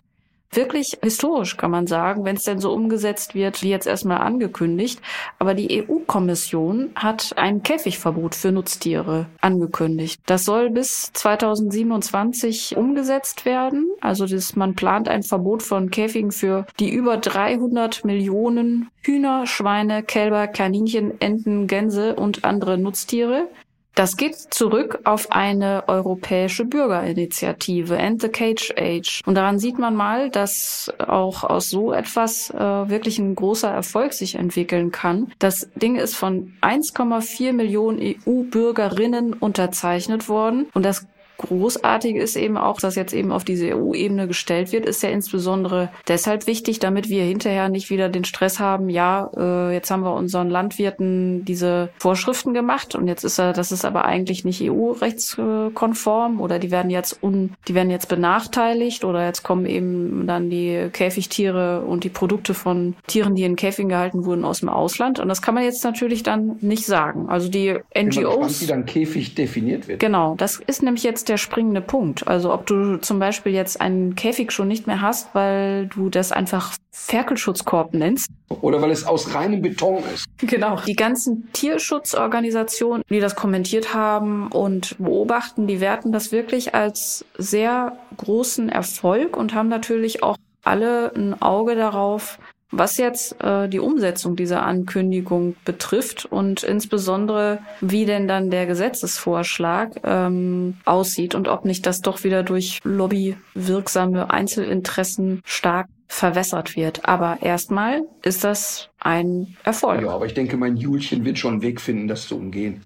Wirklich historisch kann man sagen, wenn es denn so umgesetzt wird, wie jetzt erstmal angekündigt. Aber die EU-Kommission hat ein Käfigverbot für Nutztiere angekündigt. Das soll bis 2027 umgesetzt werden. Also das, man plant ein Verbot von Käfigen für die über 300 Millionen Hühner, Schweine, Kälber, Kaninchen, Enten, Gänse und andere Nutztiere. Das geht zurück auf eine europäische Bürgerinitiative, End the Cage Age. Und daran sieht man mal, dass auch aus so etwas äh, wirklich ein großer Erfolg sich entwickeln kann. Das Ding ist von 1,4 Millionen EU-Bürgerinnen unterzeichnet worden. Und das Großartige ist eben auch, dass jetzt eben auf diese EU-Ebene gestellt wird, ist ja insbesondere deshalb wichtig, damit wir hinterher nicht wieder den Stress haben, ja, äh, jetzt haben wir unseren Landwirten diese Vorschriften gemacht und jetzt ist er, das ist aber eigentlich nicht EU-rechtskonform oder die werden jetzt un, die werden jetzt benachteiligt oder jetzt kommen eben dann die Käfigtiere und die Produkte von Tieren, die in Käfigen gehalten wurden, aus dem Ausland. Und das kann man jetzt natürlich dann nicht sagen. Also die Bin mal gespannt, NGOs. wie dann Käfig definiert wird. Genau, das ist nämlich jetzt der springende Punkt. Also ob du zum Beispiel jetzt einen Käfig schon nicht mehr hast, weil du das einfach Ferkelschutzkorb nennst. Oder weil es aus reinem Beton ist. Genau. Die ganzen Tierschutzorganisationen, die das kommentiert haben und beobachten, die werten das wirklich als sehr großen Erfolg und haben natürlich auch alle ein Auge darauf, was jetzt äh, die Umsetzung dieser Ankündigung betrifft und insbesondere wie denn dann der Gesetzesvorschlag ähm, aussieht und ob nicht das doch wieder durch lobbywirksame Einzelinteressen stark verwässert wird. Aber erstmal ist das ein Erfolg. Ja, aber ich denke, mein Julchen wird schon einen Weg finden, das zu umgehen.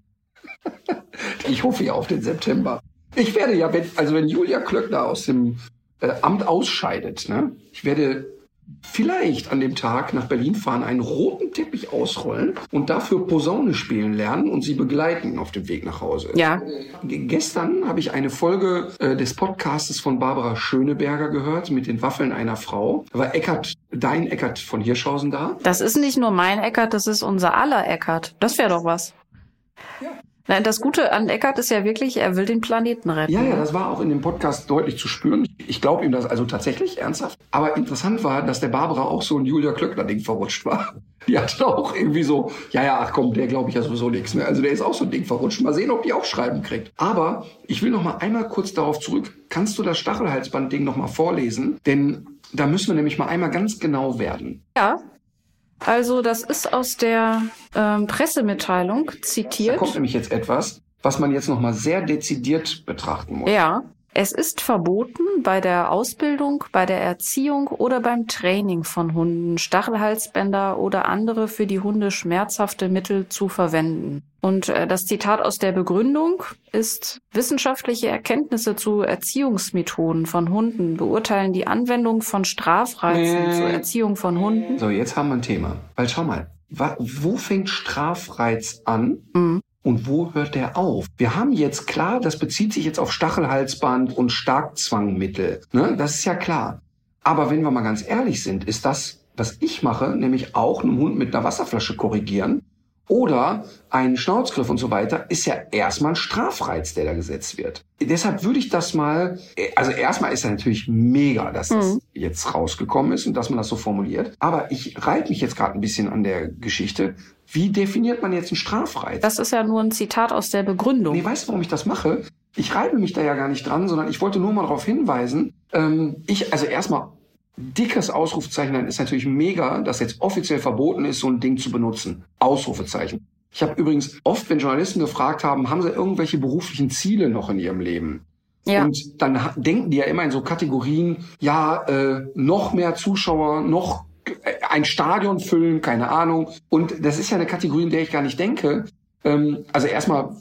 ich hoffe ja auf den September. Ich werde ja, wenn, also wenn Julia Klöckner aus dem äh, Amt ausscheidet. Ne? Ich werde vielleicht an dem Tag nach Berlin fahren, einen roten Teppich ausrollen und dafür Posaune spielen lernen und sie begleiten auf dem Weg nach Hause. Ja. Gestern habe ich eine Folge äh, des Podcastes von Barbara Schöneberger gehört mit den Waffeln einer Frau. Da war Eckart, dein Eckart von Hirschhausen da. Das ist nicht nur mein Eckart, das ist unser aller Eckart. Das wäre doch was. Ja. Nein, das Gute an Eckart ist ja wirklich, er will den Planeten retten. Ja, ja, das war auch in dem Podcast deutlich zu spüren. Ich glaube ihm das also tatsächlich ernsthaft. Aber interessant war, dass der Barbara auch so ein Julia Klöckner-Ding verrutscht war. Die hatte auch irgendwie so, ja, ja, ach komm, der glaube ich ja sowieso nichts mehr. Also der ist auch so ein Ding verrutscht. Mal sehen, ob die auch Schreiben kriegt. Aber ich will noch mal einmal kurz darauf zurück. Kannst du das Stachelhalsband-Ding noch mal vorlesen? Denn da müssen wir nämlich mal einmal ganz genau werden. Ja. Also das ist aus der ähm, Pressemitteilung Da zitiert. kommt nämlich jetzt etwas, was man jetzt noch mal sehr dezidiert betrachten muss. Ja. Es ist verboten, bei der Ausbildung, bei der Erziehung oder beim Training von Hunden Stachelhalsbänder oder andere für die Hunde schmerzhafte Mittel zu verwenden. Und äh, das Zitat aus der Begründung ist, wissenschaftliche Erkenntnisse zu Erziehungsmethoden von Hunden beurteilen die Anwendung von Strafreizen Nee. zur Erziehung von Hunden. So, jetzt haben wir ein Thema. Weil schau mal, wa wo fängt Strafreiz an Mhm. Und wo hört der auf? Wir haben jetzt klar, das bezieht sich jetzt auf Stachelhalsband und Starkzwangmittel. Ne? Das ist ja klar. Aber wenn wir mal ganz ehrlich sind, ist das, was ich mache, nämlich auch einen Hund mit einer Wasserflasche korrigieren oder einen Schnauzgriff und so weiter, ist ja erstmal ein Strafreiz, der da gesetzt wird. Deshalb würde ich das mal, also erstmal ist ja natürlich mega, dass das Mhm. jetzt rausgekommen ist und dass man das so formuliert. Aber ich reibe mich jetzt gerade ein bisschen an der Geschichte. Wie definiert man jetzt einen Strafreiz? Das ist ja nur ein Zitat aus der Begründung. Nee, weißt du, warum ich das mache? Ich reibe mich da ja gar nicht dran, sondern ich wollte nur mal darauf hinweisen. Ähm, ich, also erstmal, dickes Ausrufezeichen dann ist natürlich mega, dass jetzt offiziell verboten ist, so ein Ding zu benutzen. Ausrufezeichen. Ich habe übrigens oft, wenn Journalisten gefragt haben, haben sie irgendwelche beruflichen Ziele noch in ihrem Leben? Ja. Und dann denken die ja immer in so Kategorien, ja, äh, noch mehr Zuschauer, noch ein Stadion füllen, keine Ahnung. Und das ist ja eine Kategorie, in der ich gar nicht denke. Ähm, also erstmal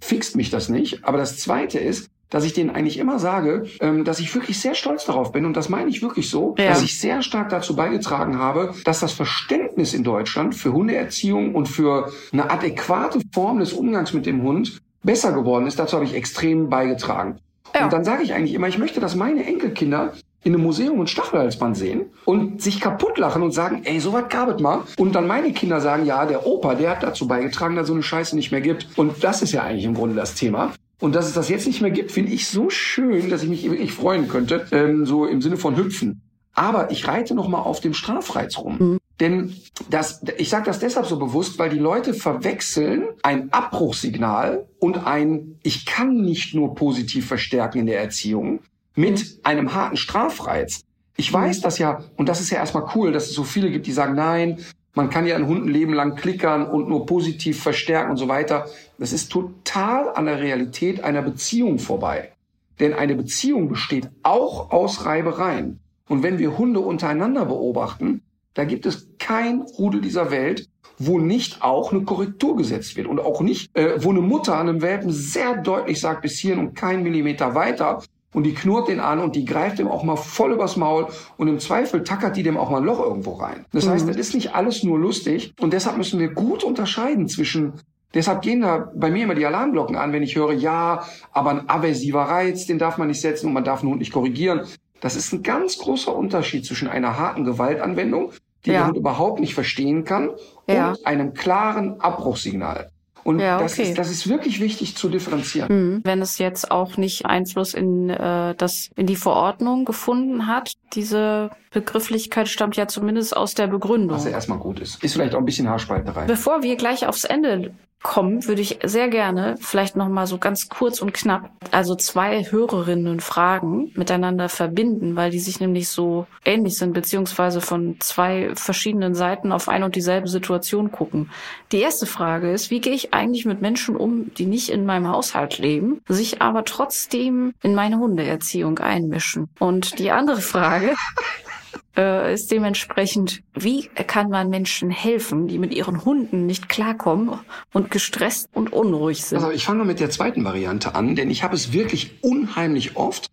fixt mich das nicht. Aber das Zweite ist, dass ich denen eigentlich immer sage, ähm, dass ich wirklich sehr stolz darauf bin, und das meine ich wirklich so, Ja. dass ich sehr stark dazu beigetragen habe, dass das Verständnis in Deutschland für Hundeerziehung und für eine adäquate Form des Umgangs mit dem Hund besser geworden ist. Dazu habe ich extrem beigetragen. Ja. Und dann sage ich eigentlich immer, ich möchte, dass meine Enkelkinder in einem Museum ein Stachelhalsband sehen und sich kaputt lachen und sagen, ey, sowas gab es mal. Und dann meine Kinder sagen, ja, der Opa, der hat dazu beigetragen, dass so eine Scheiße nicht mehr gibt. Und das ist ja eigentlich im Grunde das Thema. Und dass es das jetzt nicht mehr gibt, finde ich so schön, dass ich mich wirklich freuen könnte, ähm, so im Sinne von hüpfen. Aber ich reite noch mal auf dem Strafreiz rum. Denn das, ich sage das deshalb so bewusst, weil die Leute verwechseln ein Abbruchssignal und ein Ich kann nicht nur positiv verstärken in der Erziehung mit einem harten Strafreiz. Ich weiß das ja, und das ist ja erstmal cool, dass es so viele gibt, die sagen, nein, man kann ja einen Hund ein Leben lang klickern und nur positiv verstärken und so weiter. Das ist total an der Realität einer Beziehung vorbei. Denn eine Beziehung besteht auch aus Reibereien. Und wenn wir Hunde untereinander beobachten, da gibt es kein Rudel dieser Welt, wo nicht auch eine Korrektur gesetzt wird und auch nicht, äh, wo eine Mutter einem Welpen sehr deutlich sagt, bis hierhin und keinen Millimeter weiter und die knurrt den an und die greift dem auch mal voll übers Maul und im Zweifel tackert die dem auch mal ein Loch irgendwo rein. Das heißt, das ist nicht alles nur lustig und deshalb müssen wir gut unterscheiden zwischen Deshalb gehen da bei mir immer die Alarmglocken an, wenn ich höre, ja, aber ein aversiver Reiz, den darf man nicht setzen und man darf einen Hund nicht korrigieren. Das ist ein ganz großer Unterschied zwischen einer harten Gewaltanwendung, die Ja. der Hund überhaupt nicht verstehen kann, Ja. und einem klaren Abbruchssignal. Und Ja, das, okay. ist, das ist wirklich wichtig zu differenzieren. Mhm. Wenn es jetzt auch nicht Einfluss in äh, das in die Verordnung gefunden hat, diese Begrifflichkeit stammt ja zumindest aus der Begründung. Was ja erstmal gut ist. Ist vielleicht auch ein bisschen Haarspalterei. Bevor wir gleich aufs Ende kommen, würde ich sehr gerne vielleicht noch mal so ganz kurz und knapp also zwei Hörerinnen Fragen miteinander verbinden, weil die sich nämlich so ähnlich sind beziehungsweise von zwei verschiedenen Seiten auf ein und dieselbe Situation gucken. Die erste Frage ist, wie gehe ich eigentlich mit Menschen um, die nicht in meinem Haushalt leben, sich aber trotzdem in meine Hundeerziehung einmischen? Und die andere Frage äh, ist dementsprechend, wie kann man Menschen helfen, die mit ihren Hunden nicht klarkommen und gestresst und unruhig sind? Also ich fange mal mit der zweiten Variante an, denn ich habe es wirklich unheimlich oft,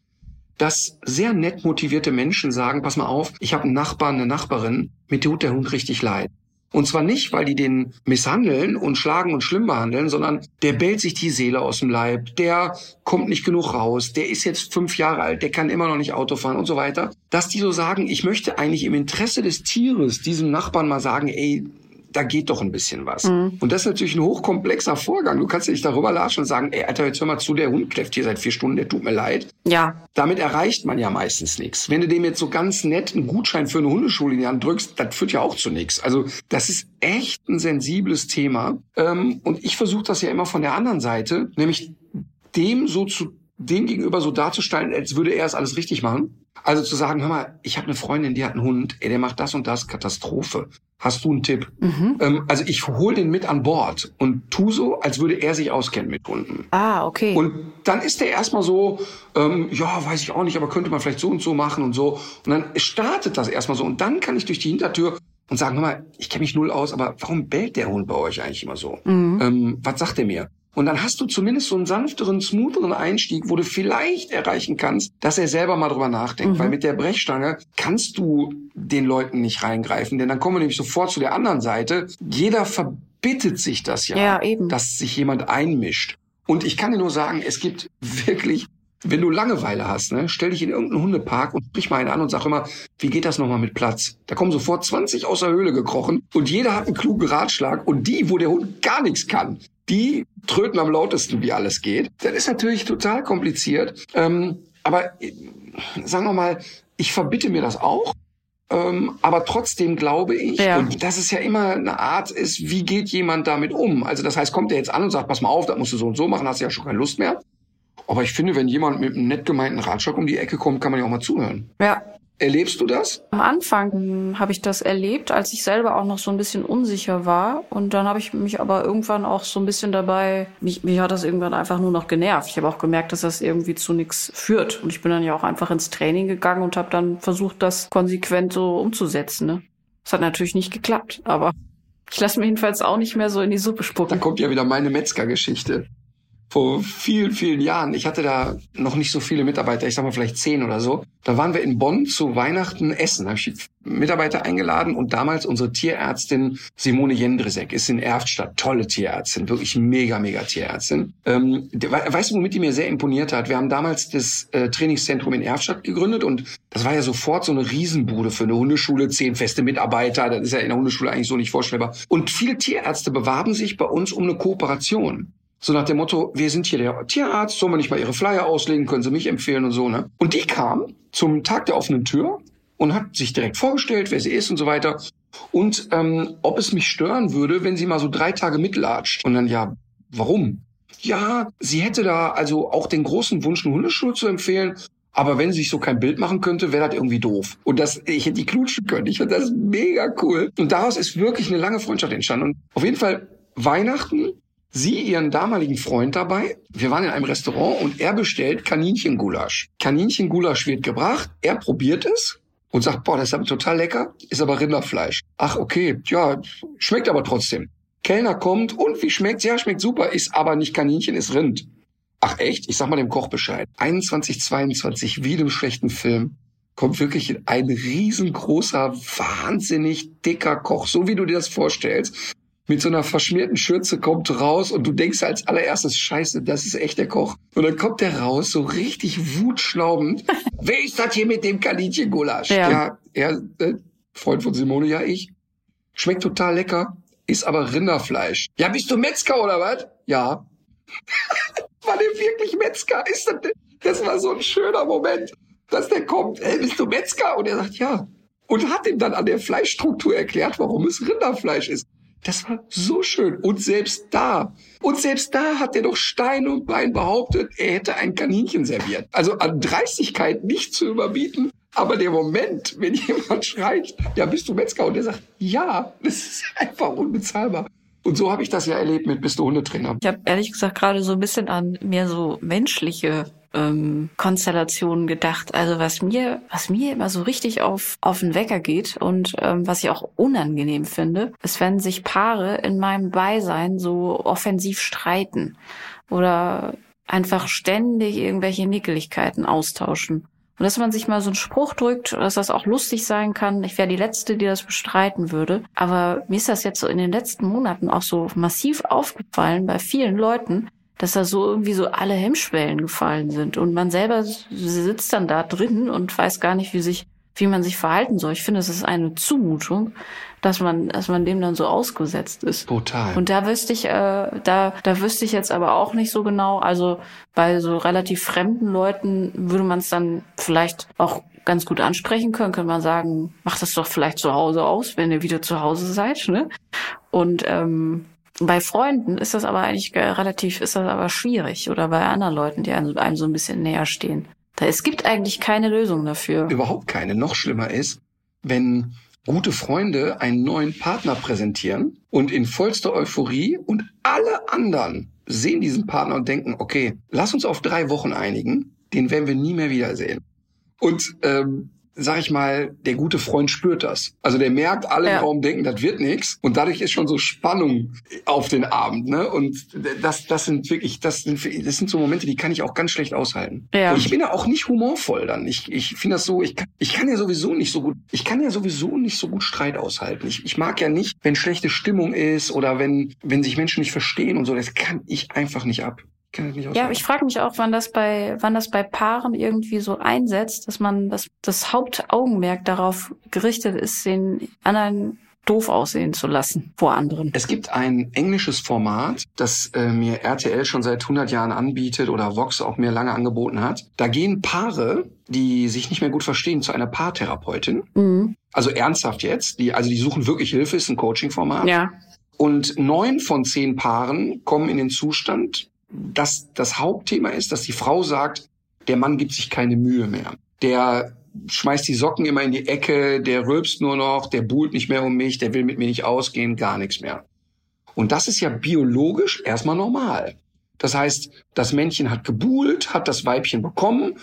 dass sehr nett motivierte Menschen sagen, pass mal auf, ich habe einen Nachbarn, eine Nachbarin, mir tut der Hund richtig leid. Und zwar nicht, weil die den misshandeln und schlagen und schlimm behandeln, sondern der bellt sich die Seele aus dem Leib, der kommt nicht genug raus, der ist jetzt fünf Jahre alt, der kann immer noch nicht Auto fahren und so weiter. Dass die so sagen, ich möchte eigentlich im Interesse des Tieres diesem Nachbarn mal sagen, ey, da geht doch ein bisschen was. Mhm. Und das ist natürlich ein hochkomplexer Vorgang. Du kannst ja nicht darüber latschen und sagen, ey, Alter, jetzt hör mal zu, der Hund kläfft hier seit vier Stunden, der tut mir leid. Ja. Damit erreicht man ja meistens nichts. Wenn du dem jetzt so ganz nett einen Gutschein für eine Hundeschule in die Hand drückst, das führt ja auch zu nichts. Also das ist echt ein sensibles Thema. Ähm, und ich versuche das ja immer von der anderen Seite, nämlich dem so zu dem gegenüber so darzustellen, als würde er es alles richtig machen. Also zu sagen, hör mal, ich habe eine Freundin, die hat einen Hund, ey, der macht das und das, Katastrophe. Hast du einen Tipp? Mhm. Ähm, also ich hole den mit an Bord und tu so, als würde er sich auskennen mit Hunden. Ah, okay. Und dann ist der erstmal so, ähm, ja, weiß ich auch nicht, aber könnte man vielleicht so und so machen und so. Und dann startet das erstmal so. Und dann kann ich durch die Hintertür und sagen, hör mal, ich kenne mich null aus, aber warum bellt der Hund bei euch eigentlich immer so? Mhm. Ähm, was sagt er mir? Und dann hast du zumindest so einen sanfteren, smootheren Einstieg, wo du vielleicht erreichen kannst, dass er selber mal drüber nachdenkt. Mhm. Weil mit der Brechstange kannst du den Leuten nicht reingreifen, denn dann kommen wir nämlich sofort zu der anderen Seite. Jeder verbittet sich das ja, ja eben. dass sich jemand einmischt. Und ich kann dir nur sagen, es gibt wirklich wenn du Langeweile hast, ne, stell dich in irgendeinen Hundepark und sprich mal einen an und sag immer, wie geht das nochmal mit Platz? Da kommen sofort 20 aus der Höhle gekrochen und jeder hat einen klugen Ratschlag und die, wo der Hund gar nichts kann, die tröten am lautesten, wie alles geht. Das ist natürlich total kompliziert. Ähm, aber äh, sagen wir mal, ich verbitte mir das auch. Ähm, aber trotzdem glaube ich, ja. und dass es ja immer eine Art ist, wie geht jemand damit um? Also das heißt, kommt er jetzt an und sagt, pass mal auf, das musst du so und so machen, hast du ja schon keine Lust mehr. Aber ich finde, wenn jemand mit einem nett gemeinten Ratschlag um die Ecke kommt, kann man ja auch mal zuhören. Ja, Erlebst du das? Am Anfang habe ich das erlebt, als ich selber auch noch so ein bisschen unsicher war. Und dann habe ich mich aber irgendwann auch so ein bisschen dabei, mich, mich hat das irgendwann einfach nur noch genervt. Ich habe auch gemerkt, dass das irgendwie zu nichts führt. Und ich bin dann ja auch einfach ins Training gegangen und habe dann versucht, das konsequent so umzusetzen. Ne? Das hat natürlich nicht geklappt, aber ich lasse mir jedenfalls auch nicht mehr so in die Suppe spucken. Da kommt ja wieder meine Metzger-Geschichte vor vielen, vielen Jahren. Ich hatte da noch nicht so viele Mitarbeiter, ich sag mal vielleicht zehn oder so. Da waren wir in Bonn zu Weihnachten essen. Da habe ich Mitarbeiter eingeladen und damals unsere Tierärztin Simone Jendrisek ist in Erftstadt. Tolle Tierärztin, wirklich mega, mega Tierärztin. Ähm, weißt du, womit die mir sehr imponiert hat? Wir haben damals das äh, Trainingszentrum in Erftstadt gegründet und das war ja sofort so eine Riesenbude für eine Hundeschule, zehn feste Mitarbeiter. Das ist ja in der Hundeschule eigentlich so nicht vorstellbar. Und viele Tierärzte bewarben sich bei uns um eine Kooperation. So nach dem Motto, wir sind hier der Tierarzt, sollen wir nicht mal Ihre Flyer auslegen, können Sie mich empfehlen und so, ne? Und die kam zum Tag der offenen Tür und hat sich direkt vorgestellt, wer sie ist und so weiter. Und ähm, ob es mich stören würde, wenn sie mal so drei Tage mitlatscht. Und dann, ja, warum? Ja, sie hätte da also auch den großen Wunsch, eine Hundeschule zu empfehlen. Aber wenn sie sich so kein Bild machen könnte, wäre das irgendwie doof. Und das, ich hätte die klutschen können. Ich finde das mega cool. Und daraus ist wirklich eine lange Freundschaft entstanden. Und auf jeden Fall Weihnachten sie ihren damaligen Freund dabei. Wir waren in einem Restaurant und er bestellt Kaninchengulasch. Kaninchengulasch wird gebracht, er probiert es und sagt, boah, das ist aber total lecker, ist aber Rinderfleisch. Ach, okay, ja, schmeckt aber trotzdem. Kellner kommt und wie schmeckt's? Ja, schmeckt super, ist aber nicht Kaninchen, ist Rind. Ach echt? Ich sag mal dem Koch Bescheid. 21, 22, wie dem schlechten Film, kommt wirklich ein riesengroßer, wahnsinnig dicker Koch, so wie du dir das vorstellst, mit so einer verschmierten Schürze kommt raus und du denkst als allererstes, scheiße, das ist echt der Koch. Und dann kommt der raus, so richtig wutschnaubend. Wer ist das hier mit dem Kaninchen-Gulasch? Ja, ja er, äh, Freund von Simone, ja ich. Schmeckt total lecker, ist aber Rinderfleisch. Ja, bist du Metzger oder was? Ja. war der wirklich Metzger? Ist das, das war so ein schöner Moment, dass der kommt, ey, bist du Metzger? Und er sagt, ja. Und hat ihm dann an der Fleischstruktur erklärt, warum es Rinderfleisch ist. Das war so schön. Und selbst da, und selbst da hat er doch Stein und Bein behauptet, er hätte ein Kaninchen serviert. Also an Dreistigkeit nicht zu überbieten. Aber der Moment, wenn jemand schreit, ja, bist du Metzger? Und er sagt, ja, das ist einfach unbezahlbar. Und so habe ich das ja erlebt mit Bist du Hundetrainer. Ich habe ehrlich gesagt gerade so ein bisschen an mehr so menschliche ähm, Konstellationen gedacht. Also was mir, was mir immer so richtig auf, auf den Wecker geht und ähm, was ich auch unangenehm finde, ist, wenn sich Paare in meinem Beisein so offensiv streiten oder einfach ständig irgendwelche Nickeligkeiten austauschen. Und dass man sich mal so einen Spruch drückt, dass das auch lustig sein kann. Ich wäre die Letzte, die das bestreiten würde. Aber mir ist das jetzt so in den letzten Monaten auch so massiv aufgefallen bei vielen Leuten, dass da so irgendwie so alle Hemmschwellen gefallen sind. Und man selber sitzt dann da drin und weiß gar nicht, wie sich, wie man sich verhalten soll. Ich finde, es ist eine Zumutung, dass man, dass man dem dann so ausgesetzt ist. Total. Und da wüsste ich, äh, da, da wüsste ich jetzt aber auch nicht so genau. Also bei so relativ fremden Leuten würde man es dann vielleicht auch ganz gut ansprechen können. Könnte man sagen, macht das doch vielleicht zu Hause aus, wenn ihr wieder zu Hause seid, ne? Und ähm, bei Freunden ist das aber eigentlich relativ, ist das aber schwierig oder bei anderen Leuten, die einem so ein bisschen näher stehen. Es gibt eigentlich keine Lösung dafür. Überhaupt keine. Noch schlimmer ist, wenn gute Freunde einen neuen Partner präsentieren und in vollster Euphorie und alle anderen sehen diesen Partner und denken, okay, lass uns auf drei Wochen einigen, den werden wir nie mehr wiedersehen. Und ähm, sag ich mal, der gute Freund spürt das. Also der merkt, alle ja. im Raum denken, das wird nichts. Und dadurch ist schon so Spannung auf den Abend. Ne? Und das, das sind wirklich, das sind, das sind so Momente, die kann ich auch ganz schlecht aushalten. Ja. Und ich bin ja auch nicht humorvoll dann. Ich, ich finde das so, ich kann, ich kann ja sowieso nicht so gut, ich kann ja sowieso nicht so gut Streit aushalten. Ich, ich mag ja nicht, wenn schlechte Stimmung ist oder wenn, wenn sich Menschen nicht verstehen und so. Das kann ich einfach nicht ab. Ja, ich frage mich auch, wann das bei, wann das bei Paaren irgendwie so einsetzt, dass man das, das Hauptaugenmerk darauf gerichtet ist, den anderen doof aussehen zu lassen vor anderen. Es gibt ein englisches Format, das äh, mir RTL schon seit 100 Jahren anbietet oder Vox auch mir lange angeboten hat. Da gehen Paare, die sich nicht mehr gut verstehen, zu einer Paartherapeutin. Mhm. Also ernsthaft jetzt. Die, also die suchen wirklich Hilfe, ist ein Coaching-Format. Ja. Und neun von zehn Paaren kommen in den Zustand, dass das Hauptthema ist, dass die Frau sagt, der Mann gibt sich keine Mühe mehr. Der schmeißt die Socken immer in die Ecke, der rülpst nur noch, der buhlt nicht mehr um mich, der will mit mir nicht ausgehen, gar nichts mehr. Und das ist ja biologisch erstmal normal. Das heißt, das Männchen hat gebuhlt, hat das Weibchen bekommen,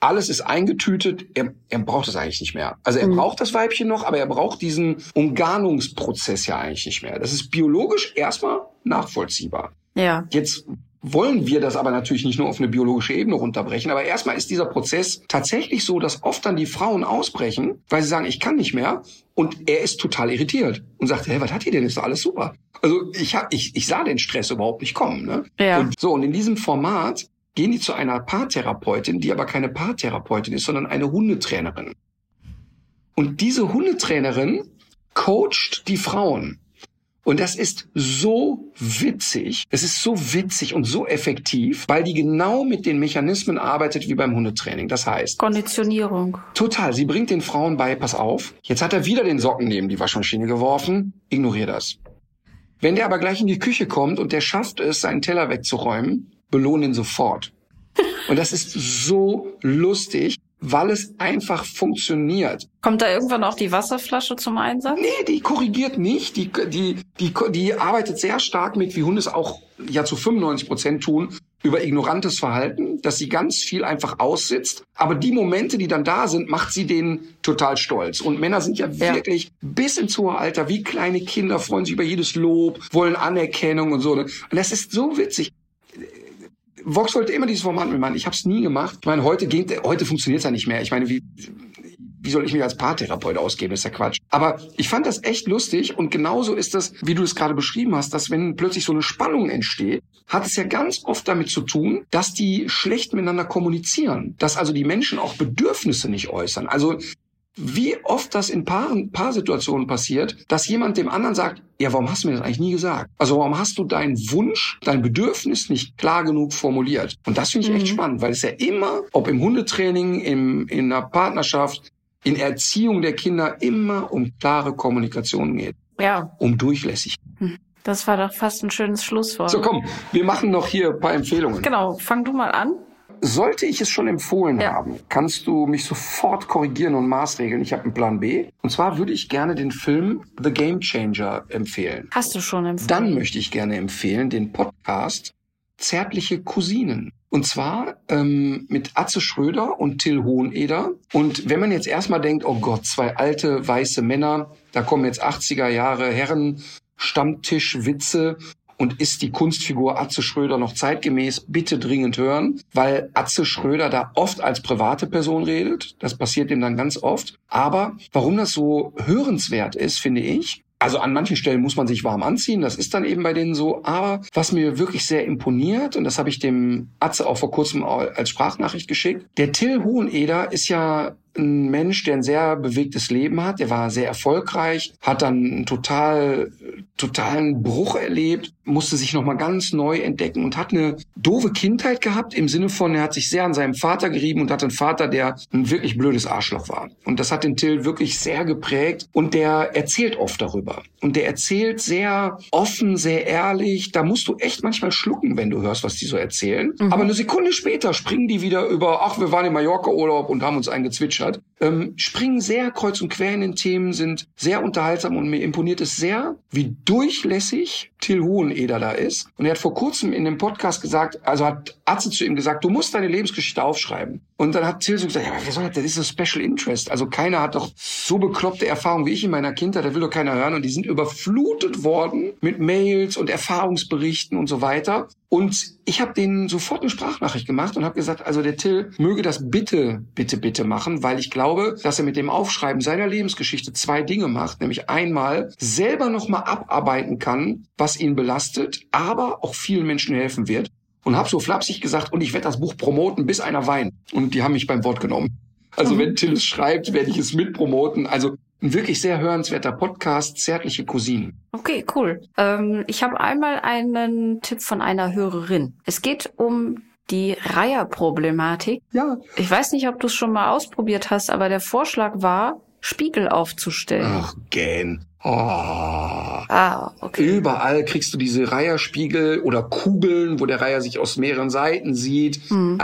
alles ist eingetütet, er, er braucht es eigentlich nicht mehr. Also er mhm. braucht das Weibchen noch, aber er braucht diesen Umgarnungsprozess ja eigentlich nicht mehr. Das ist biologisch erstmal nachvollziehbar. Ja. Jetzt wollen wir das aber natürlich nicht nur auf eine biologische Ebene runterbrechen. Aber erstmal ist dieser Prozess tatsächlich so, dass oft dann die Frauen ausbrechen, weil sie sagen, ich kann nicht mehr. Und er ist total irritiert und sagt, hey, was hat ihr denn? Ist doch alles super. Also ich, hab, ich, ich sah den Stress überhaupt nicht kommen. Ne? Ja. Und so, und in diesem Format gehen die zu einer Paartherapeutin, die aber keine Paartherapeutin ist, sondern eine Hundetrainerin. Und diese Hundetrainerin coacht die Frauen. Und das ist so witzig. Es ist so witzig und so effektiv, weil die genau mit den Mechanismen arbeitet wie beim Hundetraining. Das heißt. Konditionierung. Total. Sie bringt den Frauen bei, pass auf. Jetzt hat er wieder den Socken neben die Waschmaschine geworfen. Ignorier das. Wenn der aber gleich in die Küche kommt und der schafft es, seinen Teller wegzuräumen, belohnen ihn sofort. Und das ist so lustig weil es einfach funktionioniert. Kommt da irgendwann auch die Wasserflasche zum Einsatz? Nee, die korrigiert nicht. Die, die, die, die arbeitet sehr stark mit, wie Hunde es auch ja zu 95 Prozent tun, über ignorantes Verhalten, dass sie ganz viel einfach aussitzt. Aber die Momente, die dann da sind, macht sie denen total stolz. Und Männer sind ja, ja. wirklich bis ins hohe Alter wie kleine Kinder, freuen sich über jedes Lob, wollen Anerkennung und so. Und das ist so witzig. Vox wollte immer dieses Format mitmachen. Ich habe es nie gemacht. Ich meine, heute geht, heute funktioniert es ja nicht mehr. Ich meine, wie, wie soll ich mich als Paartherapeut ausgeben? Das ist ja Quatsch. Aber ich fand das echt lustig und genauso ist das, wie du es gerade beschrieben hast, dass wenn plötzlich so eine Spannung entsteht, hat es ja ganz oft damit zu tun, dass die schlecht miteinander kommunizieren, dass also die Menschen auch Bedürfnisse nicht äußern. Also wie oft das in Paaren, Paarsituationen passiert, dass jemand dem anderen sagt, ja, warum hast du mir das eigentlich nie gesagt? Also warum hast du deinen Wunsch, dein Bedürfnis nicht klar genug formuliert? Und das finde ich mhm. echt spannend, weil es ja immer, ob im Hundetraining, im, in einer Partnerschaft, in Erziehung der Kinder, immer um klare Kommunikation geht. Ja. Um durchlässig. Hm. Das war doch fast ein schönes Schlusswort. So, komm, wir machen noch hier ein paar Empfehlungen. Genau, fang du mal an. Sollte ich es schon empfohlen ja. haben, kannst du mich sofort korrigieren und maßregeln. Ich habe einen Plan B. Und zwar würde ich gerne den Film The Game Changer empfehlen. Hast du schon empfohlen? Dann möchte ich gerne empfehlen den Podcast Zärtliche Cousinen. Und zwar ähm, mit Atze Schröder und Till Hoheneder. Und wenn man jetzt erstmal denkt, oh Gott, zwei alte weiße Männer, da kommen jetzt 80er Jahre Herren, Stammtischwitze und ist die Kunstfigur Atze Schröder noch zeitgemäß? Bitte dringend hören, weil Atze Schröder da oft als private Person redet. Das passiert ihm dann ganz oft. Aber warum das so hörenswert ist, finde ich, also an manchen Stellen muss man sich warm anziehen, das ist dann eben bei denen so. Aber was mir wirklich sehr imponiert, und das habe ich dem Atze auch vor kurzem als Sprachnachricht geschickt, der Till Hoheneder ist ja ein Mensch, der ein sehr bewegtes Leben hat. Der war sehr erfolgreich, hat dann einen total, totalen Bruch erlebt, musste sich nochmal ganz neu entdecken und hat eine doofe Kindheit gehabt im Sinne von, er hat sich sehr an seinem Vater gerieben und hatte einen Vater, der ein wirklich blödes Arschloch war. Und das hat den Till wirklich sehr geprägt und der erzählt oft darüber. Und der erzählt sehr offen, sehr ehrlich. Da musst du echt manchmal schlucken, wenn du hörst, was die so erzählen. Mhm. Aber eine Sekunde später springen die wieder über, ach, wir waren im Mallorca-Urlaub und haben uns eingezwitschert hat, ähm, springen sehr kreuz und quer in den Themen, sind sehr unterhaltsam und mir imponiert es sehr, wie durchlässig Till Hoheneder da ist. Und er hat vor kurzem in dem Podcast gesagt, also hat Atze zu ihm gesagt, du musst deine Lebensgeschichte aufschreiben. Und dann hat Till so gesagt, ja, wer soll das? Das ist so Special Interest. Also keiner hat doch so bekloppte Erfahrungen wie ich in meiner Kindheit, da will doch keiner hören. Und die sind überflutet worden mit Mails und Erfahrungsberichten und so weiter. Und ich habe denen sofort eine Sprachnachricht gemacht und habe gesagt, also der Till möge das bitte, bitte, bitte machen, weil ich glaube, dass er mit dem Aufschreiben seiner Lebensgeschichte zwei Dinge macht. Nämlich einmal selber nochmal abarbeiten kann, was ihn belastet, aber auch vielen Menschen helfen wird. Und habe so flapsig gesagt, und ich werde das Buch promoten, bis einer weint. Und die haben mich beim Wort genommen. Also mhm. wenn Till es schreibt, werde ich es mitpromoten. Also ein wirklich sehr hörenswerter Podcast, Zärtliche Cousinen. Okay, cool. Ähm, ich habe einmal einen Tipp von einer Hörerin. Es geht um die Reiherproblematik. Ja. Ich weiß nicht, ob du es schon mal ausprobiert hast, aber der Vorschlag war, Spiegel aufzustellen. Ach, gähn. Oh. Ah, okay. Überall kriegst du diese Reiherspiegel oder Kugeln, wo der Reiher sich aus mehreren Seiten sieht. Hm.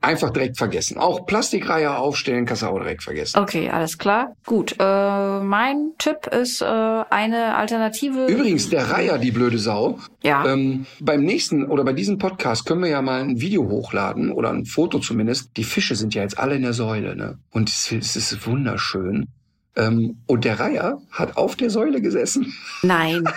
Einfach direkt vergessen. Auch Plastikreiher aufstellen kannst du auch direkt vergessen. Okay, alles klar. Gut. Äh, mein Tipp ist äh, eine Alternative. Übrigens, der Reiher, die blöde Sau. Ja. Ähm, beim nächsten oder bei diesem Podcast können wir ja mal ein Video hochladen oder ein Foto zumindest. Die Fische sind ja jetzt alle in der Säule, ne? Und es ist wunderschön. Ähm, und der Reiher hat auf der Säule gesessen. Nein.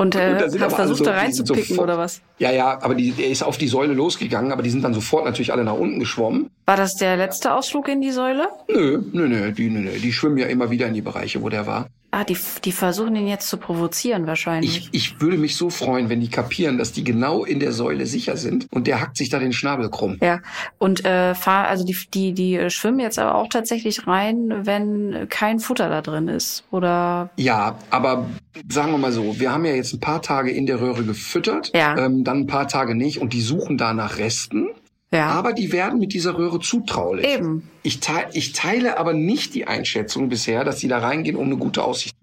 Und, äh, und hat versucht, so, da reinzupicken oder was? Ja, ja, aber die, der ist auf die Säule losgegangen, aber die sind dann sofort natürlich alle nach unten geschwommen. War das der letzte Ausflug in die Säule? Nö, nö, nö, die, nö, nö, die schwimmen ja immer wieder in die Bereiche, wo der war. Ah, die, die versuchen ihn jetzt zu provozieren wahrscheinlich. Ich, ich würde mich so freuen, wenn die kapieren, dass die genau in der Säule sicher sind und der hackt sich da den Schnabel krumm. Ja, und äh, fahr, also die, die, die schwimmen jetzt aber auch tatsächlich rein, wenn kein Futter da drin ist, oder? Ja, aber sagen wir mal so, wir haben ja jetzt ein paar Tage in der Röhre gefüttert, ja. ähm, dann ein paar Tage nicht und die suchen da nach Resten. Ja. Aber die werden mit dieser Röhre zutraulich. Eben. Ich, teile, ich teile aber nicht die Einschätzung bisher, dass die da reingehen, um eine gute Aussicht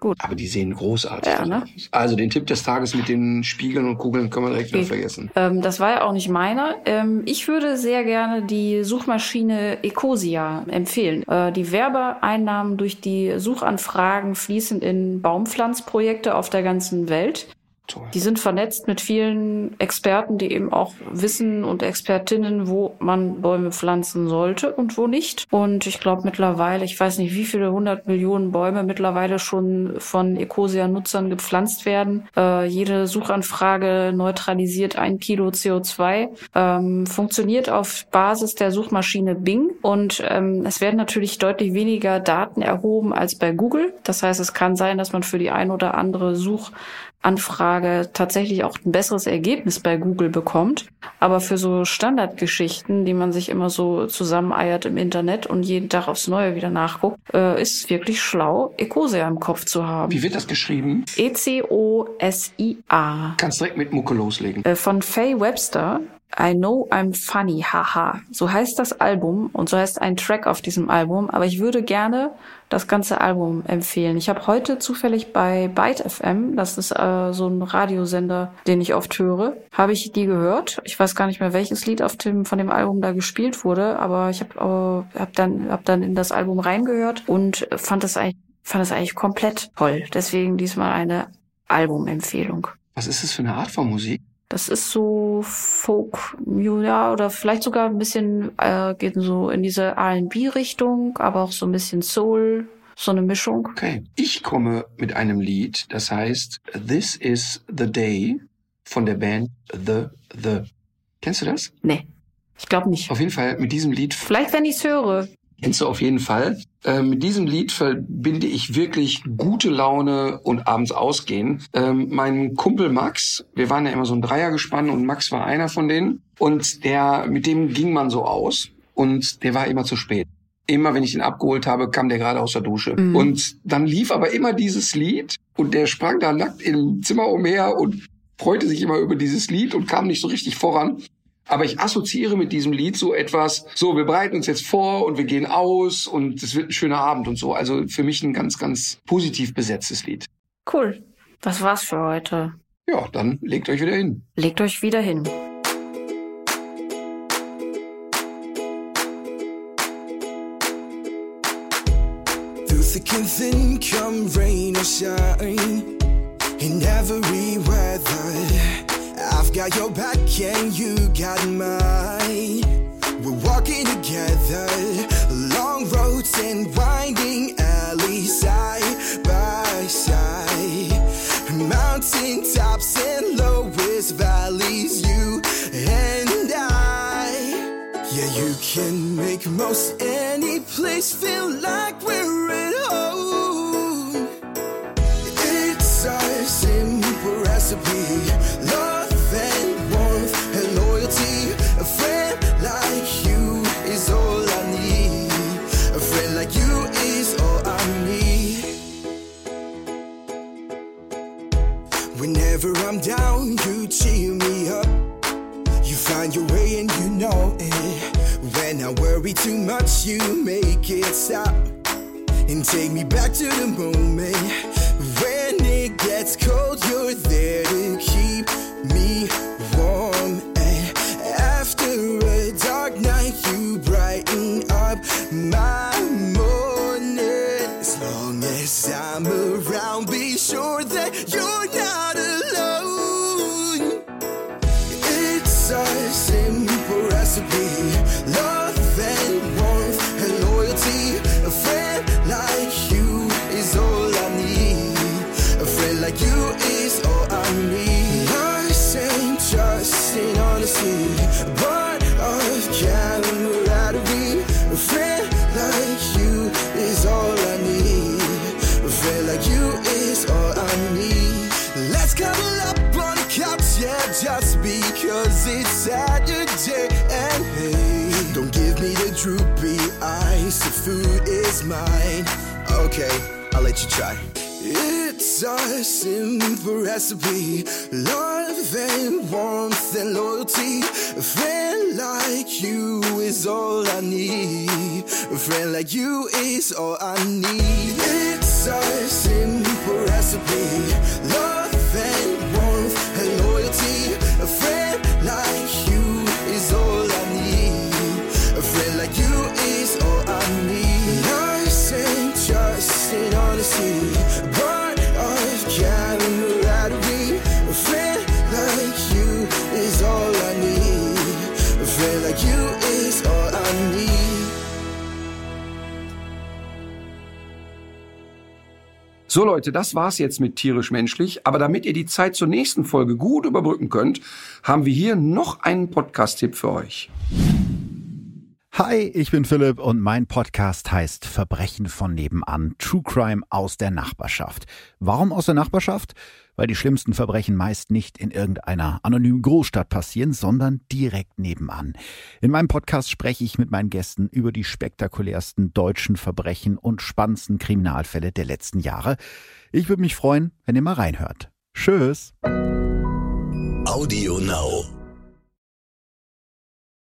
Gut. Aber die sehen großartig ja, ne? aus. Also den Tipp des Tages mit den Spiegeln und Kugeln können wir direkt wieder vergessen. Ähm, das war ja auch nicht meiner. Ähm, ich würde sehr gerne die Suchmaschine Ecosia empfehlen. Äh, die Werbeeinnahmen durch die Suchanfragen fließen in Baumpflanzprojekte auf der ganzen Welt. Die sind vernetzt mit vielen Experten, die eben auch wissen und Expertinnen, wo man Bäume pflanzen sollte und wo nicht. Und ich glaube mittlerweile, ich weiß nicht, wie viele hundert Millionen Bäume mittlerweile schon von Ecosia-Nutzern gepflanzt werden. Äh, jede Suchanfrage neutralisiert ein Kilo CO2. Ähm, funktioniert auf Basis der Suchmaschine Bing und ähm, es werden natürlich deutlich weniger Daten erhoben als bei Google. Das heißt, es kann sein, dass man für die ein oder andere Such Anfrage tatsächlich auch ein besseres Ergebnis bei Google bekommt. Aber für so Standardgeschichten, die man sich immer so zusammeneiert im Internet und jeden Tag aufs Neue wieder nachguckt, äh, ist es wirklich schlau, Ecosia im Kopf zu haben. Wie wird das geschrieben? E-C-O-S-I-A. Kannst direkt mit Mucke loslegen. Äh, von Faye Webster. I know I'm funny, haha. So heißt das Album und so heißt ein Track auf diesem Album. Aber ich würde gerne das ganze Album empfehlen. Ich habe heute zufällig bei Byte FM, das ist äh, so ein Radiosender, den ich oft höre, habe ich die gehört. Ich weiß gar nicht mehr, welches Lied auf dem von dem Album da gespielt wurde, aber ich habe äh, hab dann hab dann in das Album reingehört und fand das fand das eigentlich komplett toll. Deswegen diesmal eine Albumempfehlung. Was ist das für eine Art von Musik? Das ist so Folk, ja, oder vielleicht sogar ein bisschen, äh, geht so in diese R&B-Richtung, aber auch so ein bisschen Soul, So eine Mischung. Okay. Ich komme mit einem Lied, das heißt This is the Day von der Band The The. Kennst du das? Nee. Ich glaube nicht. Auf jeden Fall mit diesem Lied. Vielleicht, wenn ich's höre. Kennst du auf jeden Fall. Äh, mit diesem Lied verbinde ich wirklich gute Laune und abends ausgehen. Ähm, mein Kumpel Max, wir waren ja immer so ein Dreiergespann und Max war einer von denen. Und der, mit dem ging man so aus und der war immer zu spät. Immer wenn ich ihn abgeholt habe, kam der gerade aus der Dusche. Mhm. Und dann lief aber immer dieses Lied und der sprang da nackt im Zimmer umher und freute sich immer über dieses Lied und kam nicht so richtig voran. Aber ich assoziiere mit diesem Lied so etwas, so, wir bereiten uns jetzt vor und wir gehen aus und es wird ein schöner Abend und so. Also für mich ein ganz, ganz positiv besetztes Lied. Cool. Das war's für heute. Ja, dann legt euch wieder hin. Legt euch wieder hin. Through thick and thin, come rain or shine, in every weather, I've got your back and you got mine. We're walking together, long roads and winding alleys, side by side, mountain tops and lowest valleys, you and I. Yeah, you can make most any place feel like we're at home. It's a simple recipe. Whenever I'm down, you cheer me up. You find your way and you know it. When I worry too much, you make it stop. And take me back to the moment when it gets cold, you're there to keep me eyes. The food is mine. Okay, I'll let you try. It's a simple recipe. Love and warmth and loyalty. A friend like you is all I need. A friend like you is all I need. It's a simple recipe. Love So Leute, das war's jetzt mit tierisch menschlich. Aber damit ihr die Zeit zur nächsten Folge gut überbrücken könnt, haben wir hier noch einen Podcast-Tipp für euch. Hi, ich bin Philipp und mein Podcast heißt Verbrechen von nebenan, True Crime aus der Nachbarschaft. Warum aus der Nachbarschaft? Weil die schlimmsten Verbrechen meist nicht in irgendeiner anonymen Großstadt passieren, sondern direkt nebenan. In meinem Podcast spreche ich mit meinen Gästen über die spektakulärsten deutschen Verbrechen und spannendsten Kriminalfälle der letzten Jahre. Ich würde mich freuen, wenn ihr mal reinhört. Tschüss. Audio Now.